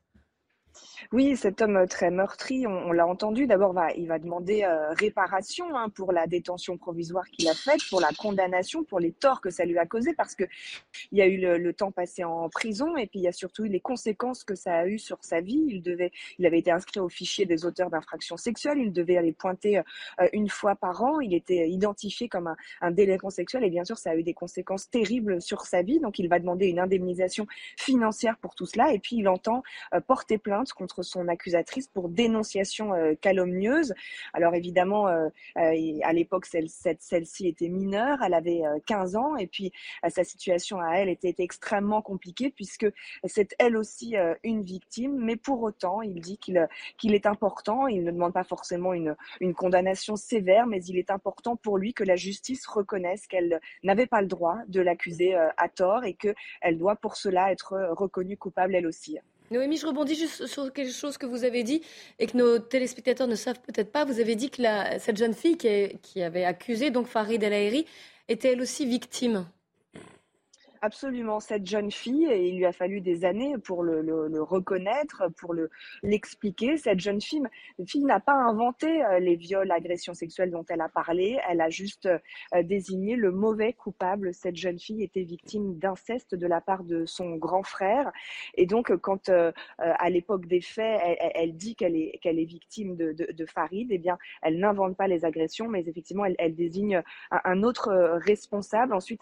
Oui, cet homme euh, très meurtri, on, l'a entendu. D'abord, va, il va demander euh, réparation hein, pour la détention provisoire qu'il a faite, pour la condamnation, pour les torts que ça lui a causé, parce que il y a eu le, temps passé en prison, et puis il y a surtout eu les conséquences que ça a eu sur sa vie. Il devait, avait été inscrit au fichier des auteurs d'infractions sexuelles. Il devait aller pointer euh, une fois par an. Il était identifié comme un, un délinquant sexuel, et bien sûr, ça a eu des conséquences terribles sur sa vie. Donc, il va demander une indemnisation financière pour tout cela, et puis il entend porter plainte contre son accusatrice pour dénonciation euh, calomnieuse. Alors évidemment, euh, euh, à l'époque, celle-ci était mineure, elle avait 15 ans, et puis sa situation à elle était extrêmement compliquée puisque c'est elle aussi une victime, mais pour autant, il dit qu'il est important, il ne demande pas forcément une condamnation sévère, mais il est important pour lui que la justice reconnaisse qu'elle n'avait pas le droit de l'accuser à tort et qu'elle doit pour cela être reconnue coupable elle aussi. Noémie, je rebondis juste sur quelque chose que vous avez dit et que nos téléspectateurs ne savent peut-être pas. Vous avez dit que cette jeune fille qui, avait accusé donc Farid El Aïri était elle aussi victime absolument cette jeune fille et il lui a fallu des années pour le, le, reconnaître, pour le l'expliquer. Cette jeune fille, fille n'a pas inventé euh, les viols, agressions sexuelles dont elle a parlé. Elle a juste euh, désigné le mauvais coupable. Cette jeune fille était victime d'inceste de la part de son grand frère. Et donc, quand euh, à l'époque des faits, elle, dit qu'elle est qu'elle est victime de, de, de, Farid, eh bien, elle n'invente pas les agressions, mais effectivement, elle, elle désigne un, un, autre responsable. Ensuite,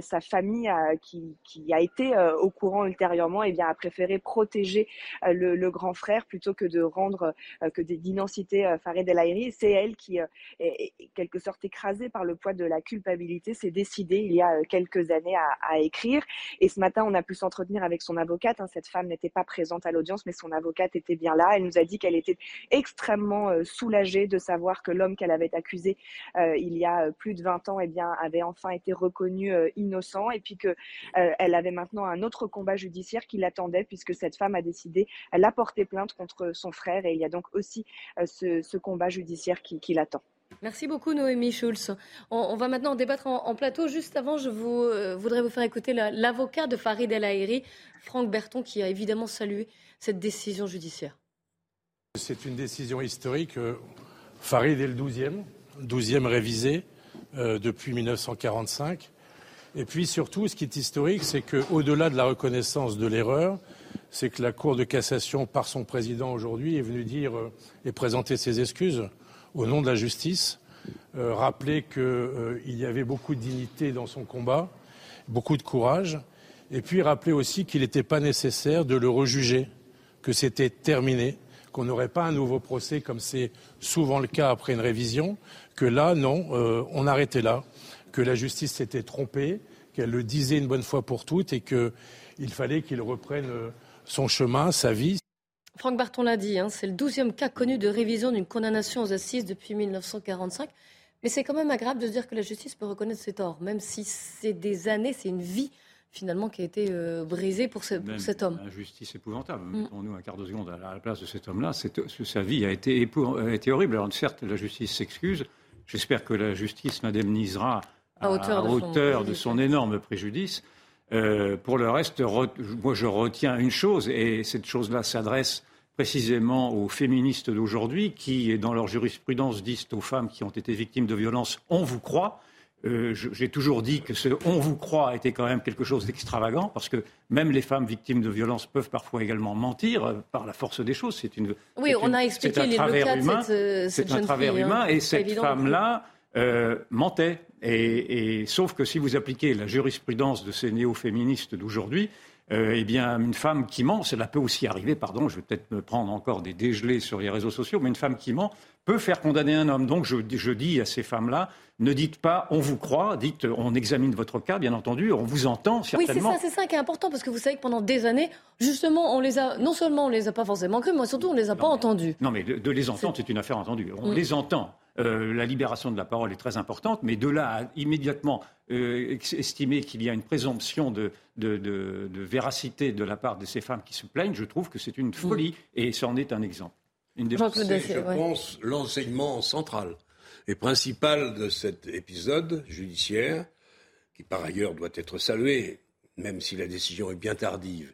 sa famille a qui, a été euh, au courant ultérieurement, et eh bien, a préféré protéger euh, le, grand frère plutôt que de rendre, euh, que d'inciter Farid El Aïri. C'est elle qui est, quelque sorte écrasée par le poids de la culpabilité, s'est décidée il y a quelques années à, écrire. Et ce matin, on a pu s'entretenir avec son avocate. Hein. Cette femme n'était pas présente à l'audience, mais son avocate était bien là. Elle nous a dit qu'elle était extrêmement soulagée de savoir que l'homme qu'elle avait accusé il y a plus de 20 ans, eh bien, avait enfin été reconnu innocent, et puis que euh, elle avait maintenant un autre combat judiciaire qui l'attendait puisque cette femme a décidé, elle a porté plainte contre son frère et il y a donc aussi euh, ce, combat judiciaire qui, l'attend. Merci beaucoup Noémie Schulz. On, va maintenant débattre en, plateau. Juste avant, je vous, euh, voudrais vous faire écouter l'avocat de Farid El Aïri, Franck Berton, qui a évidemment salué cette décision judiciaire. C'est une décision historique. Farid est le 12e, 12e révisé depuis 1945. Et puis surtout, ce qui est historique, c'est qu'au-delà de la reconnaissance de l'erreur, c'est que la Cour de cassation, par son président aujourd'hui, est venue dire euh, et présenter ses excuses au nom de la justice, euh, rappeler qu'il euh, y avait beaucoup de dignité dans son combat, beaucoup de courage, et puis rappeler aussi qu'il n'était pas nécessaire de le rejuger, que c'était terminé, qu'on n'aurait pas un nouveau procès comme c'est souvent le cas après une révision, que là, non, on arrêtait là que la justice s'était trompée, qu'elle le disait une bonne fois pour toutes et qu'il fallait qu'il reprenne euh, son chemin, sa vie. Franck Barton l'a dit, hein, c'est le douzième cas connu de révision d'une condamnation aux assises depuis 1945. Mais c'est quand même agréable de se dire que la justice peut reconnaître ses torts, même si c'est des années, c'est une vie finalement qui a été euh, brisée pour, cet homme. Une justice épouvantable. Mm. Mettons-nous un quart de seconde à la place de cet homme-là. Sa vie a été, a été horrible. Alors certes, la justice s'excuse. J'espère que la justice l'indemnisera à, hauteur, de, son, énorme préjudice. Euh, pour le reste, moi je retiens une chose, et cette chose-là s'adresse précisément aux féministes d'aujourd'hui qui, dans leur jurisprudence, disent aux femmes qui ont été victimes de violences on vous croit. Euh, j'ai toujours dit que ce on vous croit était quand même quelque chose d'extravagant parce que même les femmes victimes de violences peuvent parfois également mentir euh, par la force des choses. C'est une oui, on a expliqué les travers humain. C'est un travers humain hein. et cette femme-là euh, mentait. Et, et, sauf que si vous appliquez la jurisprudence de ces néo-féministes d'aujourd'hui, euh, eh bien, une femme qui ment, cela peut aussi arriver, pardon, je vais peut-être me prendre encore des dégelés sur les réseaux sociaux, mais une femme qui ment peut faire condamner un homme. Donc, je, dis à ces femmes-là, ne dites pas on vous croit, dites on examine votre cas, bien entendu, on vous entend certainement. Oui, c'est ça, c'est ça qui est important, parce que vous savez que pendant des années, justement, on les a, non seulement on les a pas forcément cru, mais surtout on les a pas entendus. Non, mais de, les entendre, c'est une affaire entendue. On mm. les entend. Euh, la libération de la parole est très importante, mais de là à immédiatement euh, estimer qu'il y a une présomption de, véracité de la part de ces femmes qui se plaignent, je trouve que c'est une folie, mm. et ça en est un exemple. C'est, je pense, l'enseignement central et principal de cet épisode judiciaire, qui par ailleurs doit être salué, même si la décision est bien tardive.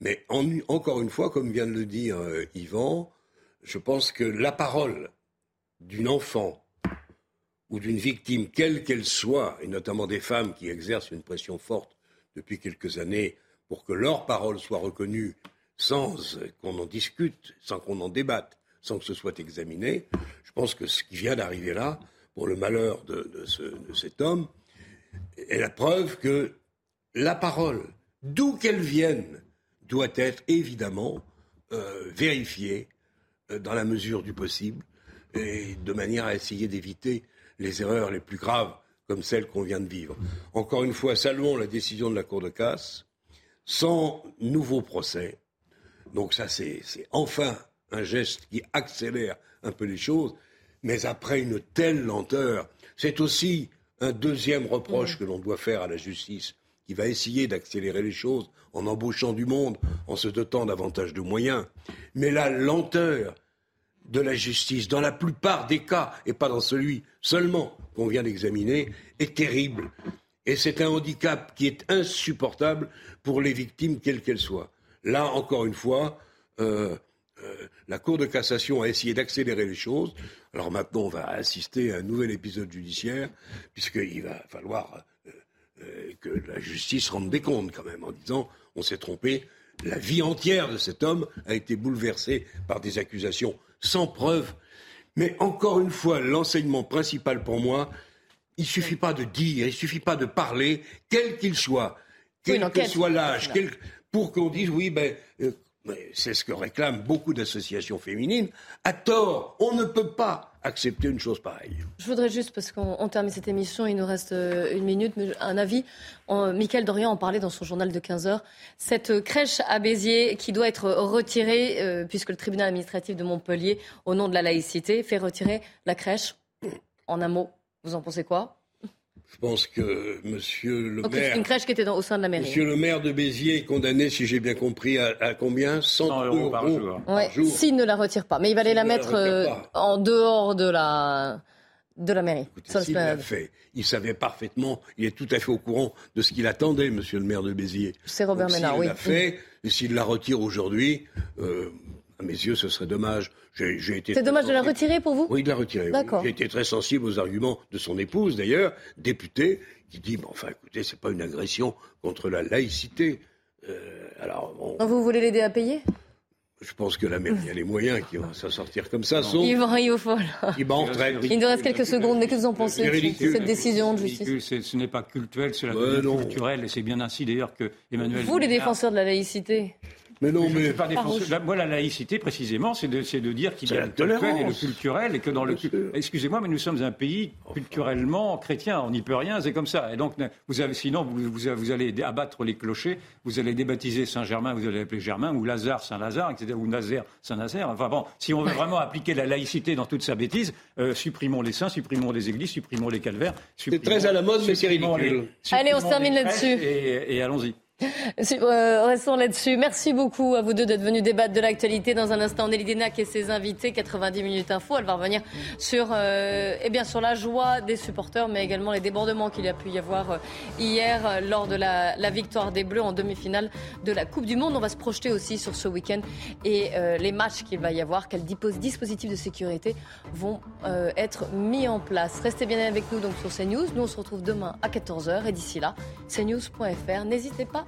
Mais encore une fois, comme vient de le dire euh, Yvan, je pense que la parole d'une enfant ou d'une victime, quelle qu'elle soit, et notamment des femmes qui exercent une pression forte depuis quelques années pour que leur parole soit reconnue sans qu'on en discute, sans qu'on en débatte, sans que ce soit examiné, je pense que ce qui vient d'arriver là, pour le malheur de, cet homme, est la preuve que la parole, d'où qu'elle vienne, doit être évidemment euh, vérifiée euh, dans la mesure du possible et de manière à essayer d'éviter les erreurs les plus graves comme celles qu'on vient de vivre. Encore une fois, saluons la décision de la Cour de casse, sans nouveau procès. Donc ça, c'est enfin un geste qui accélère un peu les choses, mais après une telle lenteur, c'est aussi un deuxième reproche que l'on doit faire à la justice, qui va essayer d'accélérer les choses en embauchant du monde, en se dotant davantage de moyens. Mais la lenteur de la justice, dans la plupart des cas, et pas dans celui seulement qu'on vient d'examiner, est terrible. Et c'est un handicap qui est insupportable pour les victimes, quelles qu'elles soient. Là, encore une fois, euh, euh, la Cour de cassation a essayé d'accélérer les choses. Alors maintenant, on va assister à un nouvel épisode judiciaire, puisqu'il va falloir euh, que la justice rende des comptes quand même, en disant on s'est trompé. La vie entière de cet homme a été bouleversée par des accusations sans preuve. Mais encore une fois, l'enseignement principal pour moi, il ne suffit pas de dire, il ne suffit pas de parler, quel qu'il soit, quel que soit l'âge, pour qu'on dise oui, ben, euh, c'est ce que réclament beaucoup d'associations féminines. À tort, on ne peut pas accepter une chose pareille. Je voudrais juste, parce qu'on termine cette émission, il nous reste euh, une minute, un avis. Michael Dorian en parlait dans son journal de 15 heures. Cette crèche à Béziers qui doit être retirée, euh, puisque le tribunal administratif de Montpellier, au nom de la laïcité, fait retirer la crèche. En un mot, vous en pensez quoi? Je pense que Monsieur le maire. Une crèche qui était au sein de la mairie. Monsieur le maire de Béziers est condamné, si j'ai bien compris, à, combien? 100, euros, par jour. S'il ne la retire pas. Mais il va aller la mettre euh, en dehors de la, de la mairie. Écoutez, l'a fait. Il savait parfaitement, il est tout à fait au courant de ce qu'il attendait, monsieur le maire de Béziers. C'est Robert Ménard, oui. Il l'a fait, et s'il la retire aujourd'hui, euh, à mes yeux, ce serait dommage. C'est dommage de la retirer pour vous Oui, de la retirer. J'ai été très sensible aux arguments de son épouse, d'ailleurs, députée, qui dit, enfin, écoutez, c'est pas une agression contre la laïcité. Euh, alors, Vous voulez l'aider à payer? Je pense que la mairie a les moyens qui vont s'en sortir comme ça. Il va, il faut. Il va en retraite. Il nous reste quelques secondes, mais que vous en pensez de cette décision de justice Ce n'est pas culturel, c'est la culturel, et c'est bien ainsi d'ailleurs que Emmanuel. Vous, les défenseurs de la laïcité Mais non, mais. moi, la laïcité, précisément, c'est de, de, dire qu'il y a le culturel et le culturel, et que dans le. Excusez-moi, mais nous sommes un pays culturellement chrétien, on n'y peut rien, c'est comme ça. Et donc, vous avez, sinon, vous, vous, allez abattre les clochers, vous allez débaptiser Saint-Germain, vous allez l'appeler Germain, ou Lazare, Saint-Lazare, etc., ou Nazaire, Saint-Nazaire. Enfin bon, si on veut vraiment appliquer la laïcité dans toute sa bêtise, euh, supprimons les saints, supprimons les églises, supprimons les calvaires. C'est très à la mode, mais c'est ridicule. Allez, on se termine là-dessus. et allons-y. Euh, restons là-dessus. Merci beaucoup à vous deux d'être venus débattre de l'actualité. Dans un instant, Nelly Denac et ses invités, 90 minutes info. Elle va revenir sur, euh, eh bien, sur la joie des supporters, mais également les débordements qu'il y a pu y avoir euh, hier euh, lors de la, victoire des Bleus en demi-finale de la Coupe du Monde. On va se projeter aussi sur ce week-end et les matchs qu'il va y avoir. Quels dispositifs de sécurité vont être mis en place Restez bien avec nous donc sur CNews. Nous, on se retrouve demain à 14h et d'ici là, cnews.fr. N'hésitez pas